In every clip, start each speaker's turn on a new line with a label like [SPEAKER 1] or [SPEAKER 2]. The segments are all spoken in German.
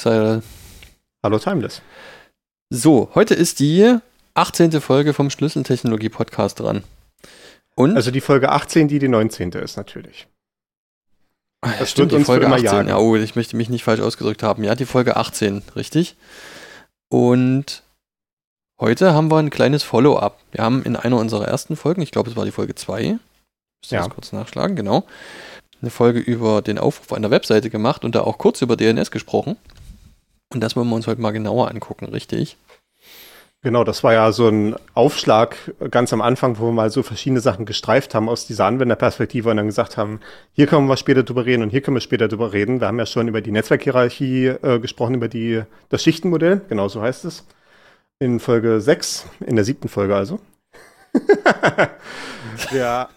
[SPEAKER 1] Xyrel.
[SPEAKER 2] Hallo Timeless.
[SPEAKER 1] So, heute ist die 18. Folge vom Schlüsseltechnologie-Podcast dran. Und?
[SPEAKER 2] Also die Folge 18, die die 19. ist natürlich.
[SPEAKER 1] Ah, das stimmt, die Folge 18. Jagen. Ja, oh, ich möchte mich nicht falsch ausgedrückt haben. Ja, die Folge 18, richtig. Und heute haben wir ein kleines Follow-up. Wir haben in einer unserer ersten Folgen, ich glaube, es war die Folge 2, ich ja. das kurz nachschlagen, genau, eine Folge über den Aufruf an der Webseite gemacht und da auch kurz über DNS gesprochen. Und das wollen wir uns heute mal genauer angucken, richtig?
[SPEAKER 2] Genau, das war ja so ein Aufschlag ganz am Anfang, wo wir mal so verschiedene Sachen gestreift haben aus dieser Anwenderperspektive und dann gesagt haben, hier können wir später drüber reden und hier können wir später drüber reden. Wir haben ja schon über die Netzwerkhierarchie äh, gesprochen, über die, das Schichtenmodell, genau so heißt es. In Folge 6, in der siebten Folge also. ja.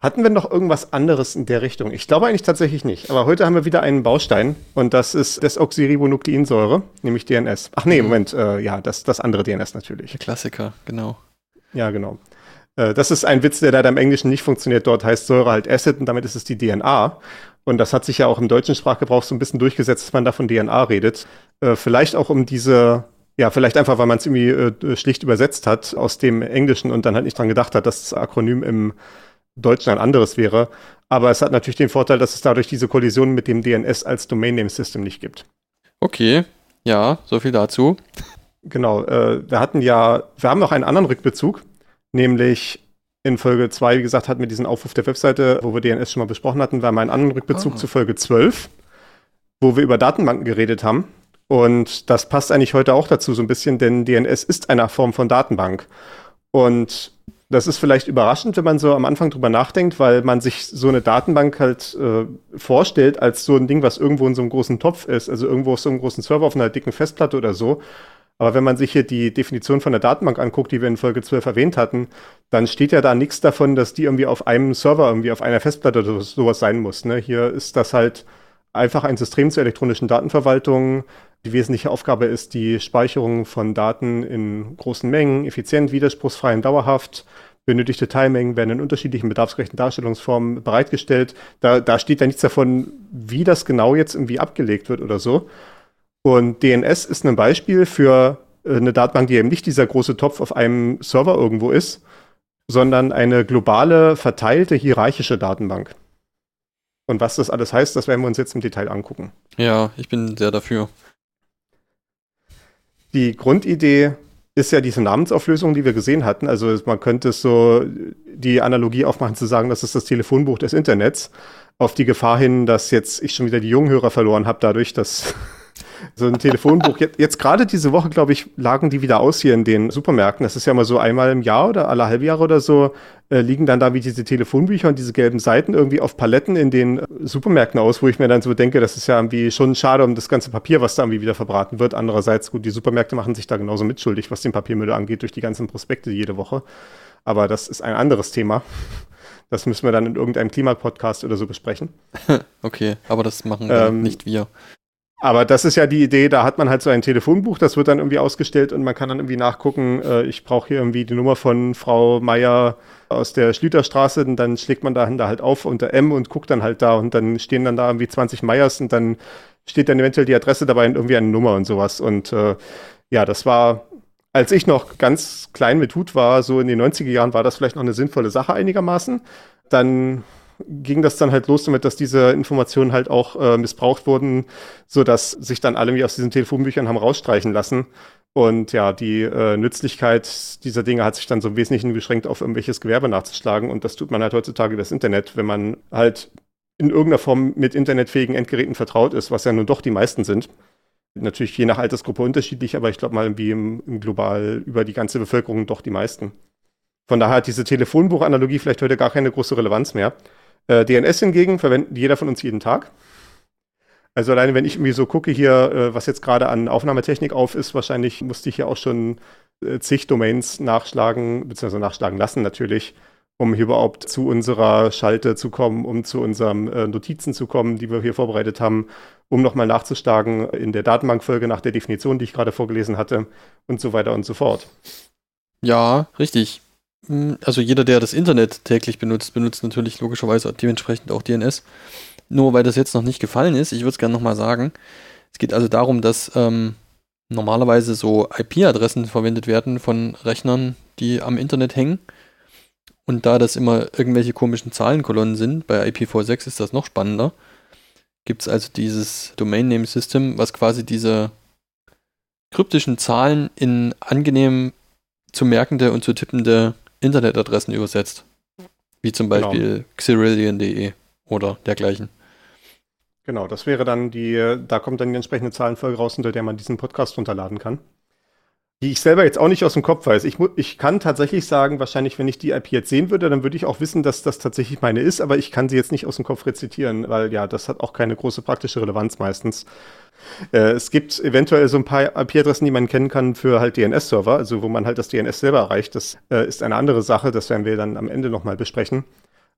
[SPEAKER 2] Hatten wir noch irgendwas anderes in der Richtung? Ich glaube eigentlich tatsächlich nicht. Aber heute haben wir wieder einen Baustein und das ist Desoxyribonukleinsäure, nämlich DNS. Ach nee, mhm. Moment, äh, ja, das, das andere DNS natürlich.
[SPEAKER 1] Der Klassiker, genau.
[SPEAKER 2] Ja, genau. Äh, das ist ein Witz, der leider im Englischen nicht funktioniert. Dort heißt Säure halt Acid und damit ist es die DNA. Und das hat sich ja auch im deutschen Sprachgebrauch so ein bisschen durchgesetzt, dass man da von DNA redet. Äh, vielleicht auch um diese ja, vielleicht einfach, weil man es irgendwie äh, schlicht übersetzt hat aus dem Englischen und dann halt nicht dran gedacht hat, dass das Akronym im Deutschen ein anderes wäre. Aber es hat natürlich den Vorteil, dass es dadurch diese Kollision mit dem DNS als Domain Name System nicht gibt.
[SPEAKER 1] Okay, ja, so viel dazu.
[SPEAKER 2] Genau, äh, wir hatten ja, wir haben noch einen anderen Rückbezug, nämlich in Folge 2, wie gesagt, hatten wir diesen Aufruf der Webseite, wo wir DNS schon mal besprochen hatten, wir haben einen anderen Rückbezug oh. zu Folge 12, wo wir über Datenbanken geredet haben. Und das passt eigentlich heute auch dazu so ein bisschen, denn DNS ist eine Form von Datenbank. Und das ist vielleicht überraschend, wenn man so am Anfang drüber nachdenkt, weil man sich so eine Datenbank halt äh, vorstellt als so ein Ding, was irgendwo in so einem großen Topf ist, also irgendwo auf so einem großen Server auf einer dicken Festplatte oder so. Aber wenn man sich hier die Definition von der Datenbank anguckt, die wir in Folge 12 erwähnt hatten, dann steht ja da nichts davon, dass die irgendwie auf einem Server, irgendwie auf einer Festplatte oder sowas sein muss. Ne? Hier ist das halt einfach ein System zur elektronischen Datenverwaltung. Die wesentliche Aufgabe ist die Speicherung von Daten in großen Mengen, effizient, widerspruchsfrei und dauerhaft. Benötigte Teilmengen werden in unterschiedlichen bedarfsgerechten Darstellungsformen bereitgestellt. Da, da steht ja nichts davon, wie das genau jetzt irgendwie abgelegt wird oder so. Und DNS ist ein Beispiel für äh, eine Datenbank, die eben nicht dieser große Topf auf einem Server irgendwo ist, sondern eine globale, verteilte, hierarchische Datenbank. Und was das alles heißt, das werden wir uns jetzt im Detail angucken.
[SPEAKER 1] Ja, ich bin sehr dafür.
[SPEAKER 2] Die Grundidee ist ja diese Namensauflösung, die wir gesehen hatten. Also man könnte so die Analogie aufmachen zu sagen, das ist das Telefonbuch des Internets. Auf die Gefahr hin, dass jetzt ich schon wieder die Junghörer verloren habe, dadurch, dass so ein Telefonbuch. Jetzt, jetzt gerade diese Woche, glaube ich, lagen die wieder aus hier in den Supermärkten. Das ist ja mal so einmal im Jahr oder alle halbe Jahre oder so, äh, liegen dann da wie diese Telefonbücher und diese gelben Seiten irgendwie auf Paletten in den äh, Supermärkten aus, wo ich mir dann so denke, das ist ja irgendwie schon schade um das ganze Papier, was da irgendwie wieder verbraten wird. Andererseits, gut, die Supermärkte machen sich da genauso mitschuldig, was den Papiermüll angeht, durch die ganzen Prospekte jede Woche. Aber das ist ein anderes Thema. Das müssen wir dann in irgendeinem Klimapodcast oder so besprechen.
[SPEAKER 1] okay, aber das machen ähm, nicht wir.
[SPEAKER 2] Aber das ist ja die Idee, da hat man halt so ein Telefonbuch, das wird dann irgendwie ausgestellt und man kann dann irgendwie nachgucken, äh, ich brauche hier irgendwie die Nummer von Frau Meier aus der Schlüterstraße und dann schlägt man da halt auf unter M und guckt dann halt da und dann stehen dann da irgendwie 20 Meyers und dann steht dann eventuell die Adresse dabei und irgendwie eine Nummer und sowas. Und äh, ja, das war, als ich noch ganz klein mit Hut war, so in den 90er Jahren, war das vielleicht noch eine sinnvolle Sache einigermaßen. Dann ging das dann halt los damit, dass diese Informationen halt auch äh, missbraucht wurden, so dass sich dann alle wie aus diesen Telefonbüchern haben rausstreichen lassen. Und ja, die äh, Nützlichkeit dieser Dinge hat sich dann so im Wesentlichen beschränkt auf irgendwelches Gewerbe nachzuschlagen. Und das tut man halt heutzutage über das Internet, wenn man halt in irgendeiner Form mit internetfähigen Endgeräten vertraut ist, was ja nun doch die meisten sind. Natürlich je nach Altersgruppe unterschiedlich, aber ich glaube mal irgendwie im, im global über die ganze Bevölkerung doch die meisten. Von daher hat diese Telefonbuchanalogie vielleicht heute gar keine große Relevanz mehr. Äh, DNS hingegen verwendet jeder von uns jeden Tag. Also alleine, wenn ich irgendwie so gucke hier, äh, was jetzt gerade an Aufnahmetechnik auf ist, wahrscheinlich musste ich hier auch schon äh, zig Domains nachschlagen, beziehungsweise nachschlagen lassen natürlich, um hier überhaupt zu unserer Schalte zu kommen, um zu unseren äh, Notizen zu kommen, die wir hier vorbereitet haben, um nochmal nachzuschlagen in der Datenbankfolge nach der Definition, die ich gerade vorgelesen hatte und so weiter und so fort.
[SPEAKER 1] Ja, richtig. Also jeder, der das Internet täglich benutzt, benutzt natürlich logischerweise dementsprechend auch DNS. Nur weil das jetzt noch nicht gefallen ist, ich würde es gerne nochmal sagen. Es geht also darum, dass ähm, normalerweise so IP-Adressen verwendet werden von Rechnern, die am Internet hängen. Und da das immer irgendwelche komischen Zahlenkolonnen sind, bei IPv6 ist das noch spannender, gibt es also dieses Domain Name System, was quasi diese kryptischen Zahlen in angenehm zu merkende und zu tippende Internetadressen übersetzt. Wie zum genau. Beispiel genau. Xerillion.de oder dergleichen.
[SPEAKER 2] Genau, das wäre dann die, da kommt dann die entsprechende Zahlenfolge raus, unter der man diesen Podcast runterladen kann. Die ich selber jetzt auch nicht aus dem Kopf weiß. Ich, ich kann tatsächlich sagen, wahrscheinlich, wenn ich die IP jetzt sehen würde, dann würde ich auch wissen, dass das tatsächlich meine ist, aber ich kann sie jetzt nicht aus dem Kopf rezitieren, weil ja, das hat auch keine große praktische Relevanz meistens. Äh, es gibt eventuell so ein paar IP-Adressen, die man kennen kann für halt DNS-Server, also wo man halt das DNS selber erreicht. Das äh, ist eine andere Sache, das werden wir dann am Ende nochmal besprechen.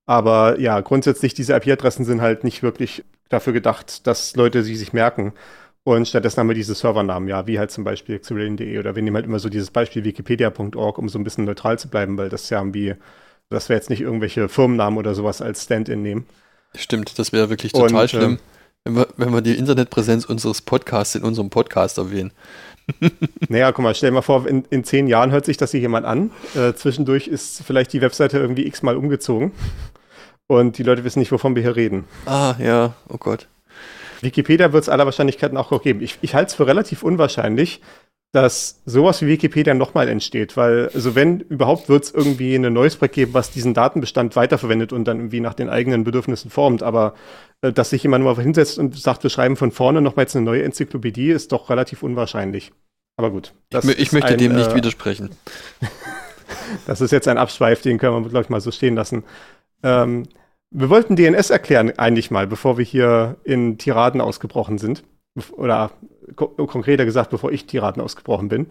[SPEAKER 2] Aber ja, grundsätzlich, diese IP-Adressen sind halt nicht wirklich dafür gedacht, dass Leute sie sich merken. Und stattdessen haben wir diese Servernamen, ja, wie halt zum Beispiel xerillion.de oder wir nehmen halt immer so dieses Beispiel wikipedia.org, um so ein bisschen neutral zu bleiben, weil das ja irgendwie, dass wir jetzt nicht irgendwelche Firmennamen oder sowas als Stand-in nehmen.
[SPEAKER 1] Stimmt, das wäre wirklich total Und, schlimm, äh, wenn, wir, wenn wir die Internetpräsenz unseres Podcasts in unserem Podcast erwähnen.
[SPEAKER 2] naja, guck mal, stell dir mal vor, in, in zehn Jahren hört sich das hier jemand an. Äh, zwischendurch ist vielleicht die Webseite irgendwie x-mal umgezogen. Und die Leute wissen nicht, wovon wir hier reden.
[SPEAKER 1] Ah, ja, oh Gott.
[SPEAKER 2] Wikipedia wird es aller Wahrscheinlichkeit nach auch geben. Ich, ich halte es für relativ unwahrscheinlich, dass sowas wie Wikipedia nochmal entsteht, weil, also wenn überhaupt, wird es irgendwie ein neues Projekt geben, was diesen Datenbestand weiterverwendet und dann irgendwie nach den eigenen Bedürfnissen formt. Aber äh, dass sich jemand mal hinsetzt und sagt, wir schreiben von vorne nochmal jetzt eine neue Enzyklopädie, ist doch relativ unwahrscheinlich. Aber gut.
[SPEAKER 1] Ich, ich möchte ein, dem nicht äh, widersprechen.
[SPEAKER 2] das ist jetzt ein Abschweif, den können wir, glaube ich, mal so stehen lassen. Ähm, wir wollten DNS erklären eigentlich mal, bevor wir hier in Tiraden ausgebrochen sind. Oder ko konkreter gesagt, bevor ich Tiraden ausgebrochen bin.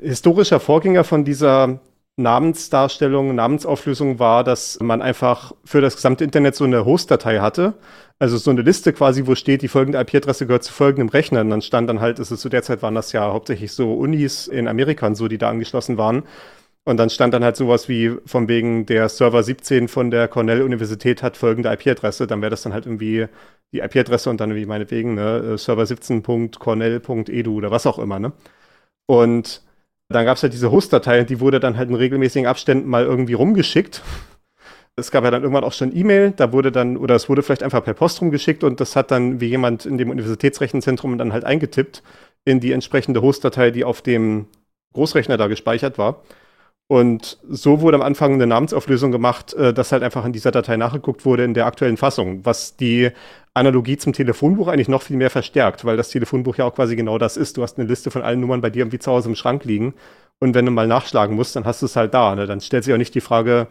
[SPEAKER 2] Historischer Vorgänger von dieser Namensdarstellung, Namensauflösung war, dass man einfach für das gesamte Internet so eine Host-Datei hatte. Also so eine Liste quasi, wo steht, die folgende IP-Adresse gehört zu folgendem Rechner. Und dann stand dann halt, es zu der Zeit waren das ja hauptsächlich so Unis in Amerika und so, die da angeschlossen waren. Und dann stand dann halt sowas wie von wegen der Server 17 von der Cornell-Universität hat folgende IP-Adresse. Dann wäre das dann halt irgendwie die IP-Adresse und dann irgendwie meinetwegen ne, Server 17.cornell.edu oder was auch immer. Ne? Und dann gab es halt diese Host-Datei, die wurde dann halt in regelmäßigen Abständen mal irgendwie rumgeschickt. Es gab ja dann irgendwann auch schon E-Mail, da wurde dann, oder es wurde vielleicht einfach per Post rumgeschickt und das hat dann wie jemand in dem Universitätsrechenzentrum dann halt eingetippt in die entsprechende Host-Datei, die auf dem Großrechner da gespeichert war. Und so wurde am Anfang eine Namensauflösung gemacht, äh, dass halt einfach in dieser Datei nachgeguckt wurde in der aktuellen Fassung, was die Analogie zum Telefonbuch eigentlich noch viel mehr verstärkt, weil das Telefonbuch ja auch quasi genau das ist. Du hast eine Liste von allen Nummern bei dir irgendwie zu Hause im Schrank liegen und wenn du mal nachschlagen musst, dann hast du es halt da. Ne? Dann stellt sich auch nicht die Frage,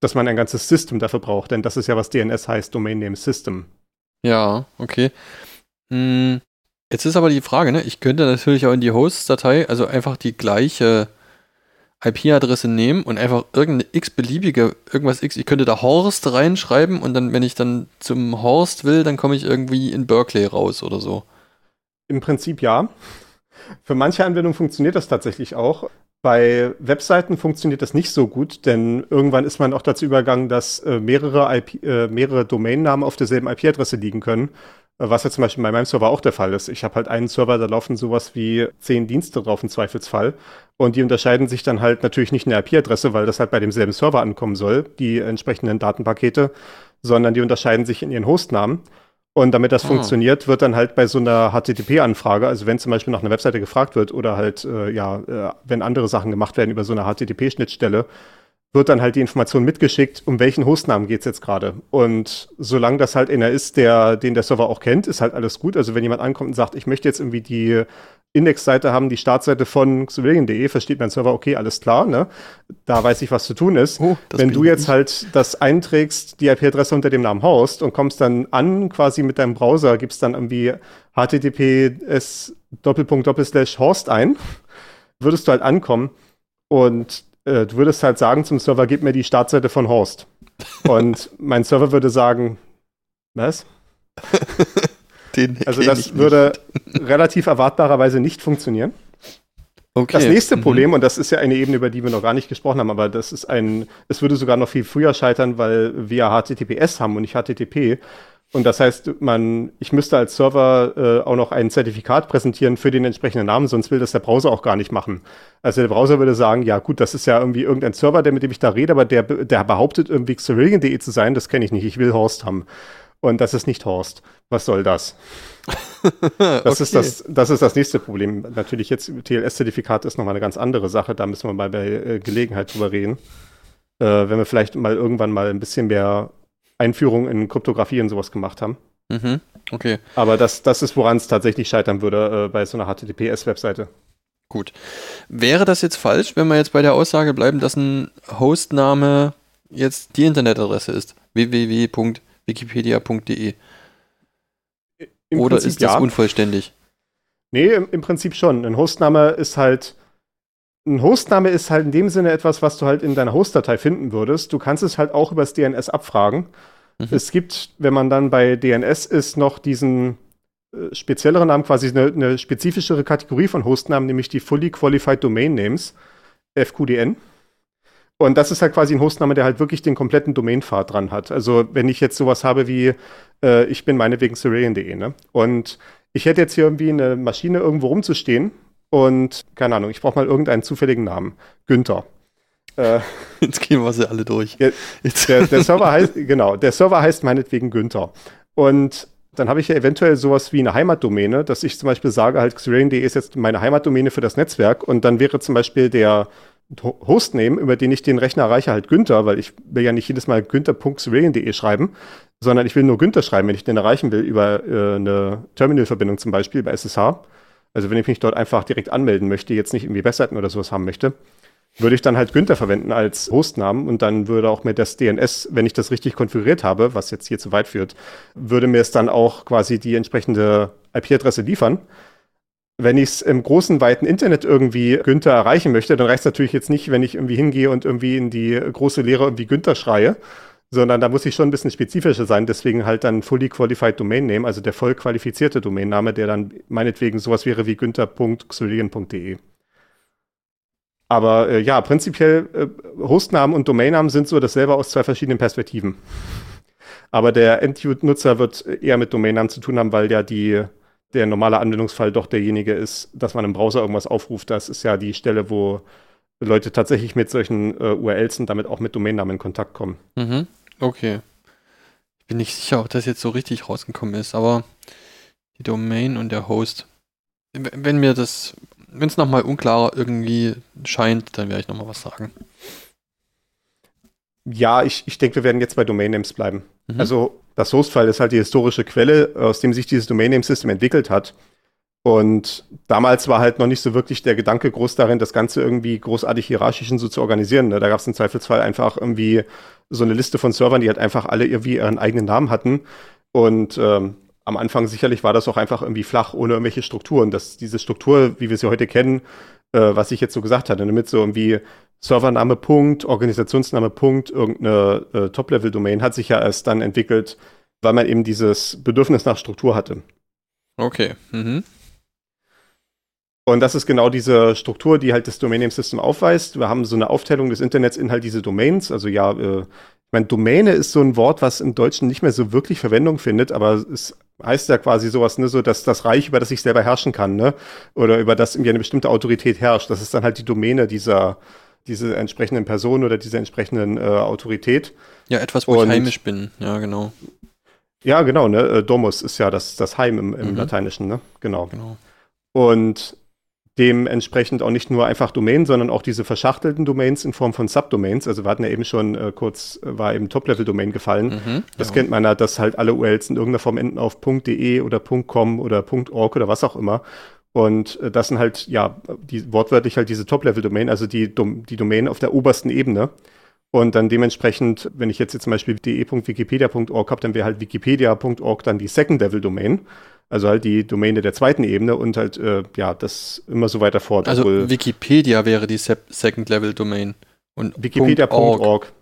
[SPEAKER 2] dass man ein ganzes System dafür braucht, denn das ist ja, was DNS heißt, Domain Name System.
[SPEAKER 1] Ja, okay. Hm, jetzt ist aber die Frage, ne? ich könnte natürlich auch in die Host-Datei, also einfach die gleiche IP-Adresse nehmen und einfach irgendeine x-beliebige, irgendwas x, ich könnte da Horst reinschreiben und dann, wenn ich dann zum Horst will, dann komme ich irgendwie in Berkeley raus oder so.
[SPEAKER 2] Im Prinzip ja. Für manche Anwendungen funktioniert das tatsächlich auch. Bei Webseiten funktioniert das nicht so gut, denn irgendwann ist man auch dazu übergegangen, dass äh, mehrere, IP, äh, mehrere Domainnamen auf derselben IP-Adresse liegen können. Was ja zum Beispiel bei meinem Server auch der Fall ist. Ich habe halt einen Server, da laufen sowas wie zehn Dienste drauf im Zweifelsfall. Und die unterscheiden sich dann halt natürlich nicht in der IP-Adresse, weil das halt bei demselben Server ankommen soll, die entsprechenden Datenpakete, sondern die unterscheiden sich in ihren Hostnamen. Und damit das ah. funktioniert, wird dann halt bei so einer HTTP-Anfrage, also wenn zum Beispiel nach einer Webseite gefragt wird oder halt, äh, ja, äh, wenn andere Sachen gemacht werden über so eine HTTP-Schnittstelle, wird dann halt die Information mitgeschickt, um welchen Hostnamen geht es jetzt gerade. Und solange das halt einer ist, der, den der Server auch kennt, ist halt alles gut. Also wenn jemand ankommt und sagt, ich möchte jetzt irgendwie die Indexseite haben, die Startseite von Civilian.de, versteht mein Server, okay, alles klar, ne? Da weiß ich, was zu tun ist. Oh, Wenn du jetzt halt das einträgst, die IP-Adresse unter dem Namen Host und kommst dann an quasi mit deinem Browser, gibst dann irgendwie https Doppelpunkt Doppelslash Host ein, würdest du halt ankommen und äh, du würdest halt sagen zum Server, gib mir die Startseite von Host. Und mein Server würde sagen, was? Den also das würde relativ erwartbarerweise nicht funktionieren. Okay. Das nächste mhm. Problem, und das ist ja eine Ebene, über die wir noch gar nicht gesprochen haben, aber das ist ein, es würde sogar noch viel früher scheitern, weil wir HTTPS haben und nicht HTTP. Und das heißt, man, ich müsste als Server äh, auch noch ein Zertifikat präsentieren für den entsprechenden Namen, sonst will das der Browser auch gar nicht machen. Also der Browser würde sagen, ja gut, das ist ja irgendwie irgendein Server, der mit dem ich da rede, aber der, der behauptet irgendwie Xerillion.de zu sein, das kenne ich nicht, ich will Horst haben. Und das ist nicht Horst. Was soll das? das, okay. ist das, das ist das nächste Problem. Natürlich jetzt TLS-Zertifikat ist nochmal eine ganz andere Sache. Da müssen wir mal bei äh, Gelegenheit drüber reden. Äh, wenn wir vielleicht mal irgendwann mal ein bisschen mehr Einführung in Kryptographie und sowas gemacht haben.
[SPEAKER 1] Mhm. Okay.
[SPEAKER 2] Aber das, das ist, woran es tatsächlich scheitern würde äh, bei so einer HTTPS-Webseite.
[SPEAKER 1] Gut. Wäre das jetzt falsch, wenn wir jetzt bei der Aussage bleiben, dass ein Hostname jetzt die Internetadresse ist? www.wikipedia.de Oder Prinzip ist das ja. unvollständig?
[SPEAKER 2] Nee, im, im, Prinzip schon. Ein Hostname ist halt. Ein Hostname ist halt in dem Sinne etwas, was du halt in deiner Hostdatei finden würdest. Du kannst es halt auch übers DNS abfragen. Mhm. Es gibt, wenn man dann bei DNS ist, noch diesen äh, spezielleren Namen, quasi eine, eine, spezifischere Kategorie von Hostnamen, nämlich die Fully Qualified Domain Names, FQDN. Und das ist halt quasi ein Hostname, der halt wirklich den kompletten Domainpfad dran hat. Also wenn ich jetzt sowas habe wie, äh, ich bin meinetwegen Syrian.de, ne? Und ich hätte jetzt hier irgendwie eine Maschine irgendwo rumzustehen und, keine Ahnung, ich brauche mal irgendeinen zufälligen Namen. Günther.
[SPEAKER 1] Äh, jetzt gehen wir sie alle durch.
[SPEAKER 2] Der, der, der Server heißt, genau, der Server heißt meinetwegen Günther. Und dann habe ich ja eventuell sowas wie eine Heimatdomäne, dass ich zum Beispiel sage, halt Xrain.de ist jetzt meine Heimatdomäne für das Netzwerk und dann wäre zum Beispiel der Hostname, über den ich den Rechner erreiche, halt Günther, weil ich will ja nicht jedes Mal günther.xrain.de schreiben, sondern ich will nur Günther schreiben, wenn ich den erreichen will über äh, eine Terminalverbindung zum Beispiel bei SSH. Also wenn ich mich dort einfach direkt anmelden möchte, jetzt nicht irgendwie Webseiten oder sowas haben möchte, würde ich dann halt Günther verwenden als Hostnamen und dann würde auch mir das DNS, wenn ich das richtig konfiguriert habe, was jetzt hier zu weit führt, würde mir es dann auch quasi die entsprechende IP-Adresse liefern. Wenn ich es im großen, weiten Internet irgendwie Günther erreichen möchte, dann reicht es natürlich jetzt nicht, wenn ich irgendwie hingehe und irgendwie in die große Lehre irgendwie Günther schreie, sondern da muss ich schon ein bisschen spezifischer sein. Deswegen halt dann Fully Qualified Domain Name, also der voll qualifizierte Domainname, der dann meinetwegen sowas wäre wie günther.xylien.de. Aber äh, ja, prinzipiell äh, Hostnamen und Domainnamen sind so dasselbe aus zwei verschiedenen Perspektiven. Aber der Endnutzer wird eher mit Domainnamen zu tun haben, weil ja die der normale Anwendungsfall doch derjenige ist, dass man im Browser irgendwas aufruft. Das ist ja die Stelle, wo Leute tatsächlich mit solchen äh, URLs und damit auch mit Domainnamen in Kontakt kommen.
[SPEAKER 1] Mhm. Okay. Ich bin nicht sicher, ob das jetzt so richtig rausgekommen ist, aber die Domain und der Host. Wenn mir das, wenn es nochmal unklarer irgendwie scheint, dann werde ich nochmal was sagen.
[SPEAKER 2] Ja, ich, ich denke, wir werden jetzt bei Domain Names bleiben. Mhm. Also das Hostfile ist halt die historische Quelle, aus dem sich dieses Domain Name System entwickelt hat. Und damals war halt noch nicht so wirklich der Gedanke groß darin, das Ganze irgendwie großartig hierarchisch so zu organisieren. Ne? Da gab es im Zweifelsfall einfach irgendwie so eine Liste von Servern, die halt einfach alle irgendwie ihren eigenen Namen hatten. Und ähm, am Anfang sicherlich war das auch einfach irgendwie flach, ohne irgendwelche Strukturen. Das, diese Struktur, wie wir sie heute kennen, äh, was ich jetzt so gesagt hatte, damit so irgendwie Servername Punkt, Organisationsname Punkt, irgendeine äh, Top-Level-Domain hat sich ja erst dann entwickelt, weil man eben dieses Bedürfnis nach Struktur hatte.
[SPEAKER 1] Okay. Mhm.
[SPEAKER 2] Und das ist genau diese Struktur, die halt das Domain Name System aufweist. Wir haben so eine Aufteilung des Internets in halt diese Domains. Also ja, äh, ich meine, Domäne ist so ein Wort, was im Deutschen nicht mehr so wirklich Verwendung findet, aber es heißt ja quasi sowas, ne, so dass das Reich, über das ich selber herrschen kann, ne? Oder über das irgendwie eine bestimmte Autorität herrscht. Das ist dann halt die Domäne dieser diese entsprechenden Personen oder diese entsprechenden äh, Autorität.
[SPEAKER 1] Ja, etwas, wo Und, ich heimisch bin, ja, genau.
[SPEAKER 2] Ja, genau, ne? Äh, Domus ist ja das, das Heim im, im mhm. Lateinischen, ne? Genau. genau. Und dementsprechend auch nicht nur einfach Domain, sondern auch diese verschachtelten Domains in Form von Subdomains. Also wir hatten ja eben schon äh, kurz, war eben Top-Level-Domain gefallen. Mhm, das ja. kennt man ja, dass halt alle URLs in irgendeiner Form enden auf .de oder .com oder .org oder was auch immer. Und äh, das sind halt, ja, die, wortwörtlich halt diese Top-Level-Domain, also die, die Domain auf der obersten Ebene. Und dann dementsprechend, wenn ich jetzt, jetzt zum Beispiel de.wikipedia.org habe, dann wäre halt wikipedia.org dann die Second-Level-Domain. Also halt die Domäne der zweiten Ebene und halt, äh, ja, das immer so weiter fort.
[SPEAKER 1] Also Wikipedia wäre die Se Second-Level-Domain.
[SPEAKER 2] Und Wikipedia.org.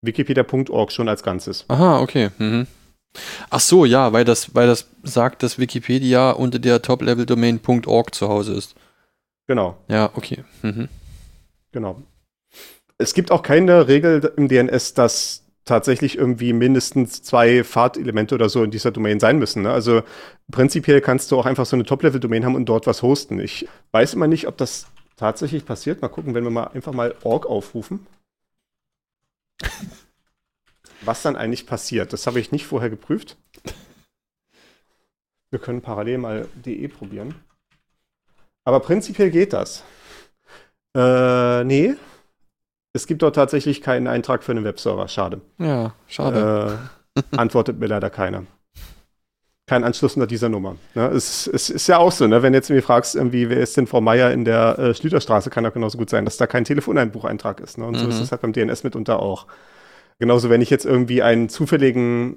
[SPEAKER 2] Wikipedia.org schon als Ganzes.
[SPEAKER 1] Aha, okay. Mhm. Ach so, ja, weil das, weil das sagt, dass Wikipedia unter der Top-Level-Domain .org zu Hause ist.
[SPEAKER 2] Genau.
[SPEAKER 1] Ja, okay. Mhm.
[SPEAKER 2] Genau. Es gibt auch keine Regel im DNS, dass tatsächlich irgendwie mindestens zwei Fahrtelemente oder so in dieser Domain sein müssen. Ne? Also prinzipiell kannst du auch einfach so eine Top-Level-Domain haben und dort was hosten. Ich weiß immer nicht, ob das tatsächlich passiert. Mal gucken, wenn wir mal einfach mal org aufrufen. was dann eigentlich passiert. Das habe ich nicht vorher geprüft. Wir können parallel mal de probieren. Aber prinzipiell geht das. Äh, nee, es gibt dort tatsächlich keinen Eintrag für einen Webserver. Schade.
[SPEAKER 1] Ja, schade.
[SPEAKER 2] Äh, antwortet mir leider keiner. Kein Anschluss unter dieser Nummer. Ne? Es, es, ist ja auch so, ne? wenn jetzt mir fragst, irgendwie, wer ist denn Frau Meier in der äh, Schlüterstraße, kann auch genauso gut sein, dass da kein Telefonbucheintrag ist. Ne? Und mhm. so ist es halt beim DNS mitunter auch. Genauso, wenn ich jetzt irgendwie einen zufälligen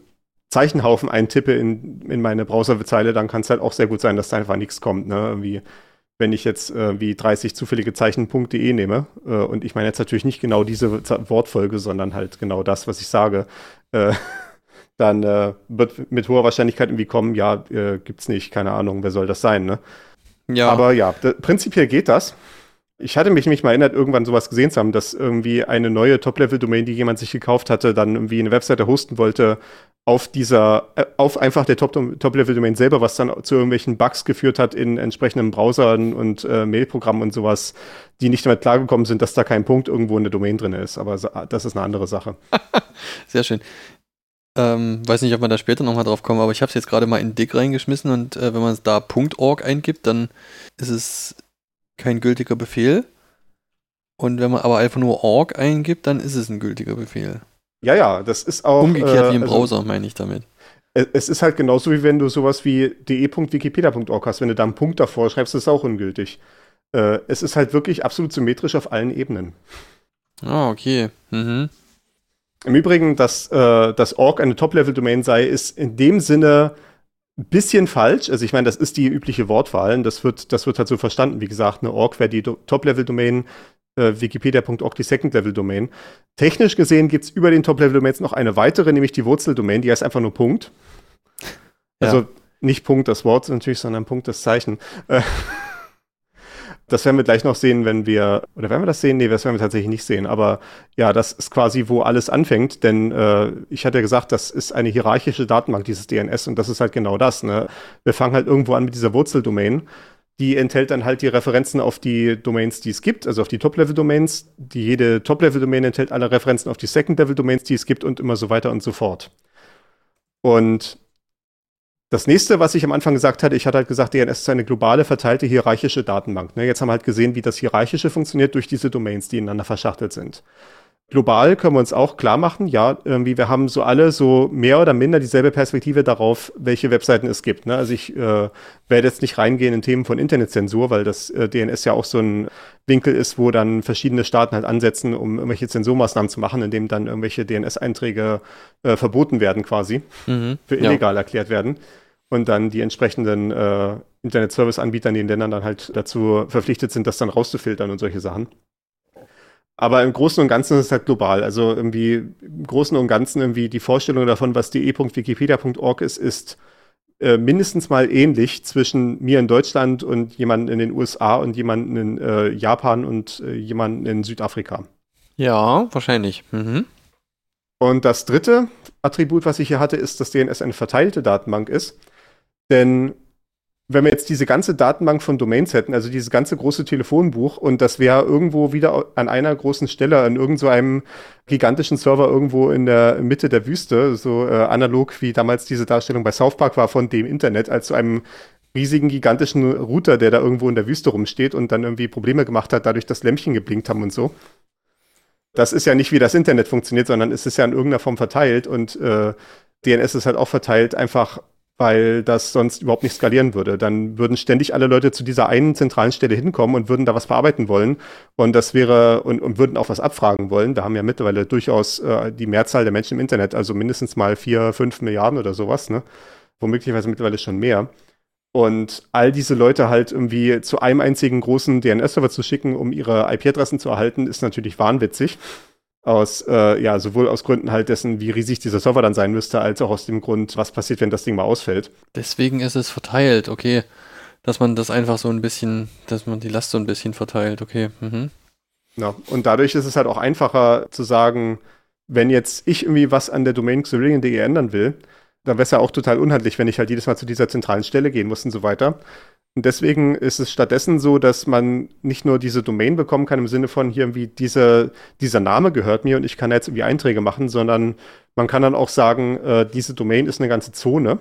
[SPEAKER 2] Zeichenhaufen eintippe in, in meine Browserzeile, dann kann es halt auch sehr gut sein, dass da einfach nichts kommt. Ne? Irgendwie wenn ich jetzt äh, wie 30 zufällige Zeichen.de nehme, äh, und ich meine jetzt natürlich nicht genau diese Wortfolge, sondern halt genau das, was ich sage, äh, dann äh, wird mit hoher Wahrscheinlichkeit irgendwie kommen, ja, äh, gibt's nicht, keine Ahnung, wer soll das sein, ne? Ja. Aber ja, prinzipiell geht das. Ich hatte mich, mich mal erinnert, irgendwann sowas gesehen zu haben, dass irgendwie eine neue Top-Level-Domain, die jemand sich gekauft hatte, dann irgendwie eine Webseite hosten wollte, auf dieser, äh, auf einfach der Top-Level-Domain selber, was dann zu irgendwelchen Bugs geführt hat in entsprechenden Browsern und äh, Mailprogrammen und sowas, die nicht damit klargekommen sind, dass da kein Punkt irgendwo in der Domain drin ist. Aber das ist eine andere Sache.
[SPEAKER 1] Sehr schön. Ähm, weiß nicht, ob wir da später nochmal drauf kommen, aber ich habe es jetzt gerade mal in Dick reingeschmissen und äh, wenn man da .org eingibt, dann ist es kein gültiger Befehl. Und wenn man aber einfach nur org eingibt, dann ist es ein gültiger Befehl.
[SPEAKER 2] Ja, ja, das ist auch.
[SPEAKER 1] Umgekehrt äh, wie im also, Browser, meine ich damit.
[SPEAKER 2] Es ist halt genauso wie wenn du sowas wie de.wikipedia.org hast. Wenn du da einen Punkt davor schreibst, ist es auch ungültig. Äh, es ist halt wirklich absolut symmetrisch auf allen Ebenen.
[SPEAKER 1] Ah, okay. Mhm.
[SPEAKER 2] Im Übrigen, dass äh, das Org eine Top-Level-Domain sei, ist in dem Sinne bisschen falsch. Also ich meine, das ist die übliche Wortwahl. Das wird, das wird halt so verstanden. Wie gesagt, eine Org wäre die Top-Level-Domain, äh, wikipedia.org die Second-Level-Domain. Technisch gesehen gibt es über den Top-Level-Domains noch eine weitere, nämlich die Wurzel-Domain, die heißt einfach nur Punkt. Also ja. nicht Punkt das Wort natürlich, sondern Punkt das Zeichen. Äh, das werden wir gleich noch sehen, wenn wir, oder werden wir das sehen? Nee, das werden wir tatsächlich nicht sehen. Aber ja, das ist quasi, wo alles anfängt, denn äh, ich hatte ja gesagt, das ist eine hierarchische Datenbank, dieses DNS, und das ist halt genau das. Ne? Wir fangen halt irgendwo an mit dieser Wurzeldomain. Die enthält dann halt die Referenzen auf die Domains, die es gibt, also auf die Top-Level-Domains. Die jede Top-Level-Domain enthält alle Referenzen auf die Second-Level-Domains, die es gibt und immer so weiter und so fort. Und das nächste, was ich am Anfang gesagt hatte, ich hatte halt gesagt, DNS ist eine globale, verteilte, hierarchische Datenbank. Ne? Jetzt haben wir halt gesehen, wie das Hierarchische funktioniert durch diese Domains, die ineinander verschachtelt sind. Global können wir uns auch klar machen, ja, irgendwie, wir haben so alle so mehr oder minder dieselbe Perspektive darauf, welche Webseiten es gibt. Ne? Also ich äh, werde jetzt nicht reingehen in Themen von Internetzensur, weil das äh, DNS ja auch so ein Winkel ist, wo dann verschiedene Staaten halt ansetzen, um irgendwelche Zensurmaßnahmen zu machen, indem dann irgendwelche DNS-Einträge äh, verboten werden quasi, mhm, für illegal ja. erklärt werden. Und dann die entsprechenden äh, Internet-Service-Anbieter in den Ländern dann halt dazu verpflichtet sind, das dann rauszufiltern und solche Sachen. Aber im Großen und Ganzen ist es halt global. Also irgendwie im Großen und Ganzen irgendwie die Vorstellung davon, was de.wikipedia.org ist, ist äh, mindestens mal ähnlich zwischen mir in Deutschland und jemandem in den USA und jemandem in äh, Japan und äh, jemandem in Südafrika.
[SPEAKER 1] Ja, wahrscheinlich. Mhm.
[SPEAKER 2] Und das dritte Attribut, was ich hier hatte, ist, dass DNS eine verteilte Datenbank ist. Denn wenn wir jetzt diese ganze Datenbank von Domains hätten, also dieses ganze große Telefonbuch und das wäre irgendwo wieder an einer großen Stelle, an irgendeinem so gigantischen Server irgendwo in der Mitte der Wüste, so äh, analog wie damals diese Darstellung bei South Park war von dem Internet, als zu so einem riesigen, gigantischen Router, der da irgendwo in der Wüste rumsteht und dann irgendwie Probleme gemacht hat, dadurch, dass Lämpchen geblinkt haben und so. Das ist ja nicht, wie das Internet funktioniert, sondern es ist ja in irgendeiner Form verteilt und äh, DNS ist halt auch verteilt, einfach weil das sonst überhaupt nicht skalieren würde. Dann würden ständig alle Leute zu dieser einen zentralen Stelle hinkommen und würden da was bearbeiten wollen und das wäre und, und würden auch was abfragen wollen. Da haben ja mittlerweile durchaus äh, die Mehrzahl der Menschen im Internet, also mindestens mal vier, fünf Milliarden oder sowas, ne? Womöglicherweise mittlerweile schon mehr. Und all diese Leute halt irgendwie zu einem einzigen großen DNS-Server zu schicken, um ihre IP-Adressen zu erhalten, ist natürlich wahnwitzig aus, äh, ja, sowohl aus Gründen halt dessen, wie riesig dieser Server dann sein müsste, als auch aus dem Grund, was passiert, wenn das Ding mal ausfällt.
[SPEAKER 1] Deswegen ist es verteilt, okay. Dass man das einfach so ein bisschen, dass man die Last so ein bisschen verteilt, okay. Mhm.
[SPEAKER 2] Ja, und dadurch ist es halt auch einfacher zu sagen, wenn jetzt ich irgendwie was an der Domain Xerillion.de ändern will, dann wäre es ja auch total unhandlich, wenn ich halt jedes Mal zu dieser zentralen Stelle gehen muss und so weiter. Und deswegen ist es stattdessen so, dass man nicht nur diese Domain bekommen kann im Sinne von hier irgendwie diese, dieser Name gehört mir und ich kann jetzt irgendwie Einträge machen, sondern man kann dann auch sagen, äh, diese Domain ist eine ganze Zone.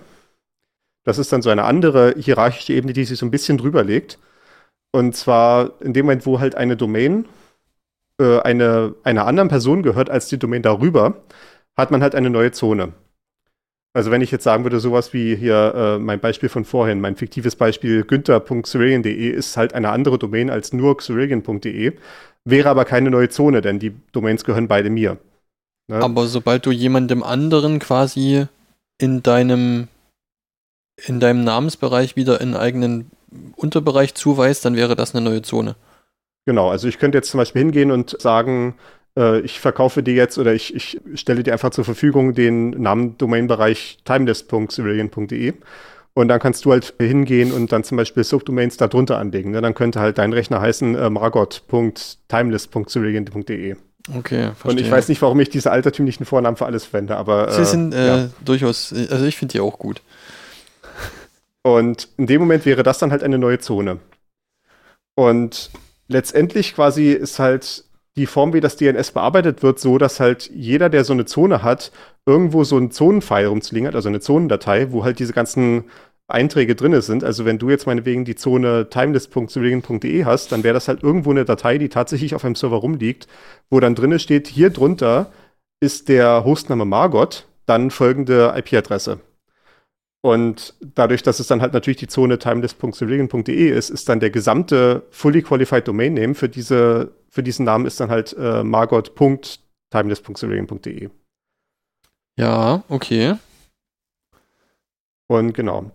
[SPEAKER 2] Das ist dann so eine andere hierarchische Ebene, die sich so ein bisschen drüber legt. Und zwar in dem Moment, wo halt eine Domain äh, eine, einer anderen Person gehört als die Domain darüber, hat man halt eine neue Zone. Also wenn ich jetzt sagen würde, sowas wie hier äh, mein Beispiel von vorhin, mein fiktives Beispiel günther.xerillion.de ist halt eine andere Domain als nur xerillion.de, wäre aber keine neue Zone, denn die Domains gehören beide mir.
[SPEAKER 1] Ne? Aber sobald du jemandem anderen quasi in deinem in deinem Namensbereich wieder einen eigenen Unterbereich zuweist, dann wäre das eine neue Zone.
[SPEAKER 2] Genau, also ich könnte jetzt zum Beispiel hingehen und sagen, äh, ich verkaufe dir jetzt oder ich, ich stelle dir einfach zur Verfügung den Namen Domainbereich timeless.civilian.de. Und dann kannst du halt hingehen und dann zum Beispiel Subdomains darunter anlegen. Ne? Dann könnte halt dein Rechner heißen äh, margot.timeless.civilian.de.
[SPEAKER 1] Okay,
[SPEAKER 2] verstehe. Und ich weiß nicht, warum ich diese altertümlichen Vornamen für alles verwende, aber.
[SPEAKER 1] Sie äh, sind äh, ja. durchaus, also ich finde die auch gut.
[SPEAKER 2] Und in dem Moment wäre das dann halt eine neue Zone. Und letztendlich quasi ist halt die Form, wie das DNS bearbeitet wird, so, dass halt jeder, der so eine Zone hat, irgendwo so einen Zonenfile rumzuliegen hat, also eine Zonendatei, wo halt diese ganzen Einträge drin sind. Also wenn du jetzt meinetwegen die Zone timeless.sylvain.de hast, dann wäre das halt irgendwo eine Datei, die tatsächlich auf einem Server rumliegt, wo dann drin steht, hier drunter ist der Hostname Margot, dann folgende IP-Adresse. Und dadurch, dass es dann halt natürlich die Zone timeless.civilian.de ist, ist dann der gesamte fully qualified Domain Name für diese, für diesen Namen ist dann halt äh, margot.timeless.civilian.de.
[SPEAKER 1] Ja, okay.
[SPEAKER 2] Und genau.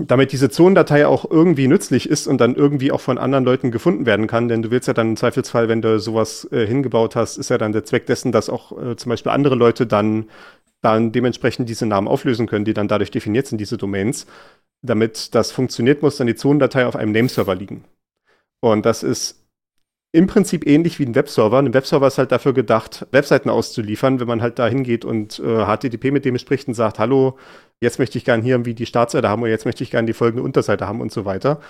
[SPEAKER 2] Damit diese Zonendatei auch irgendwie nützlich ist und dann irgendwie auch von anderen Leuten gefunden werden kann, denn du willst ja dann im Zweifelsfall, wenn du sowas äh, hingebaut hast, ist ja dann der Zweck dessen, dass auch äh, zum Beispiel andere Leute dann dann dementsprechend diese Namen auflösen können, die dann dadurch definiert sind, diese Domains. Damit das funktioniert, muss dann die Zonendatei auf einem Nameserver liegen. Und das ist im Prinzip ähnlich wie ein Webserver. Ein Webserver ist halt dafür gedacht, Webseiten auszuliefern, wenn man halt da hingeht und äh, HTTP mit dem spricht und sagt, hallo, jetzt möchte ich gerne hier irgendwie die Startseite haben und jetzt möchte ich gerne die folgende Unterseite haben und so weiter.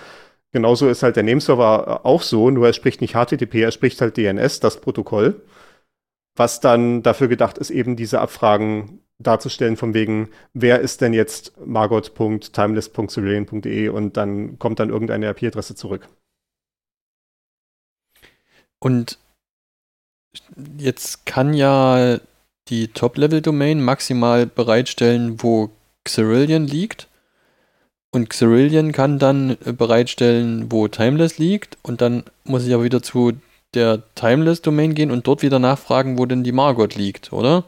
[SPEAKER 2] Genauso ist halt der Nameserver auch so, nur er spricht nicht HTTP, er spricht halt DNS, das Protokoll was dann dafür gedacht ist, eben diese Abfragen darzustellen, von wegen, wer ist denn jetzt margot.timeless.civilian.de und dann kommt dann irgendeine IP-Adresse zurück.
[SPEAKER 1] Und jetzt kann ja die Top-Level-Domain maximal bereitstellen, wo Xerillion liegt. Und Xerillion kann dann bereitstellen, wo Timeless liegt. Und dann muss ich aber wieder zu der Timeless-Domain gehen und dort wieder nachfragen, wo denn die Margot liegt, oder?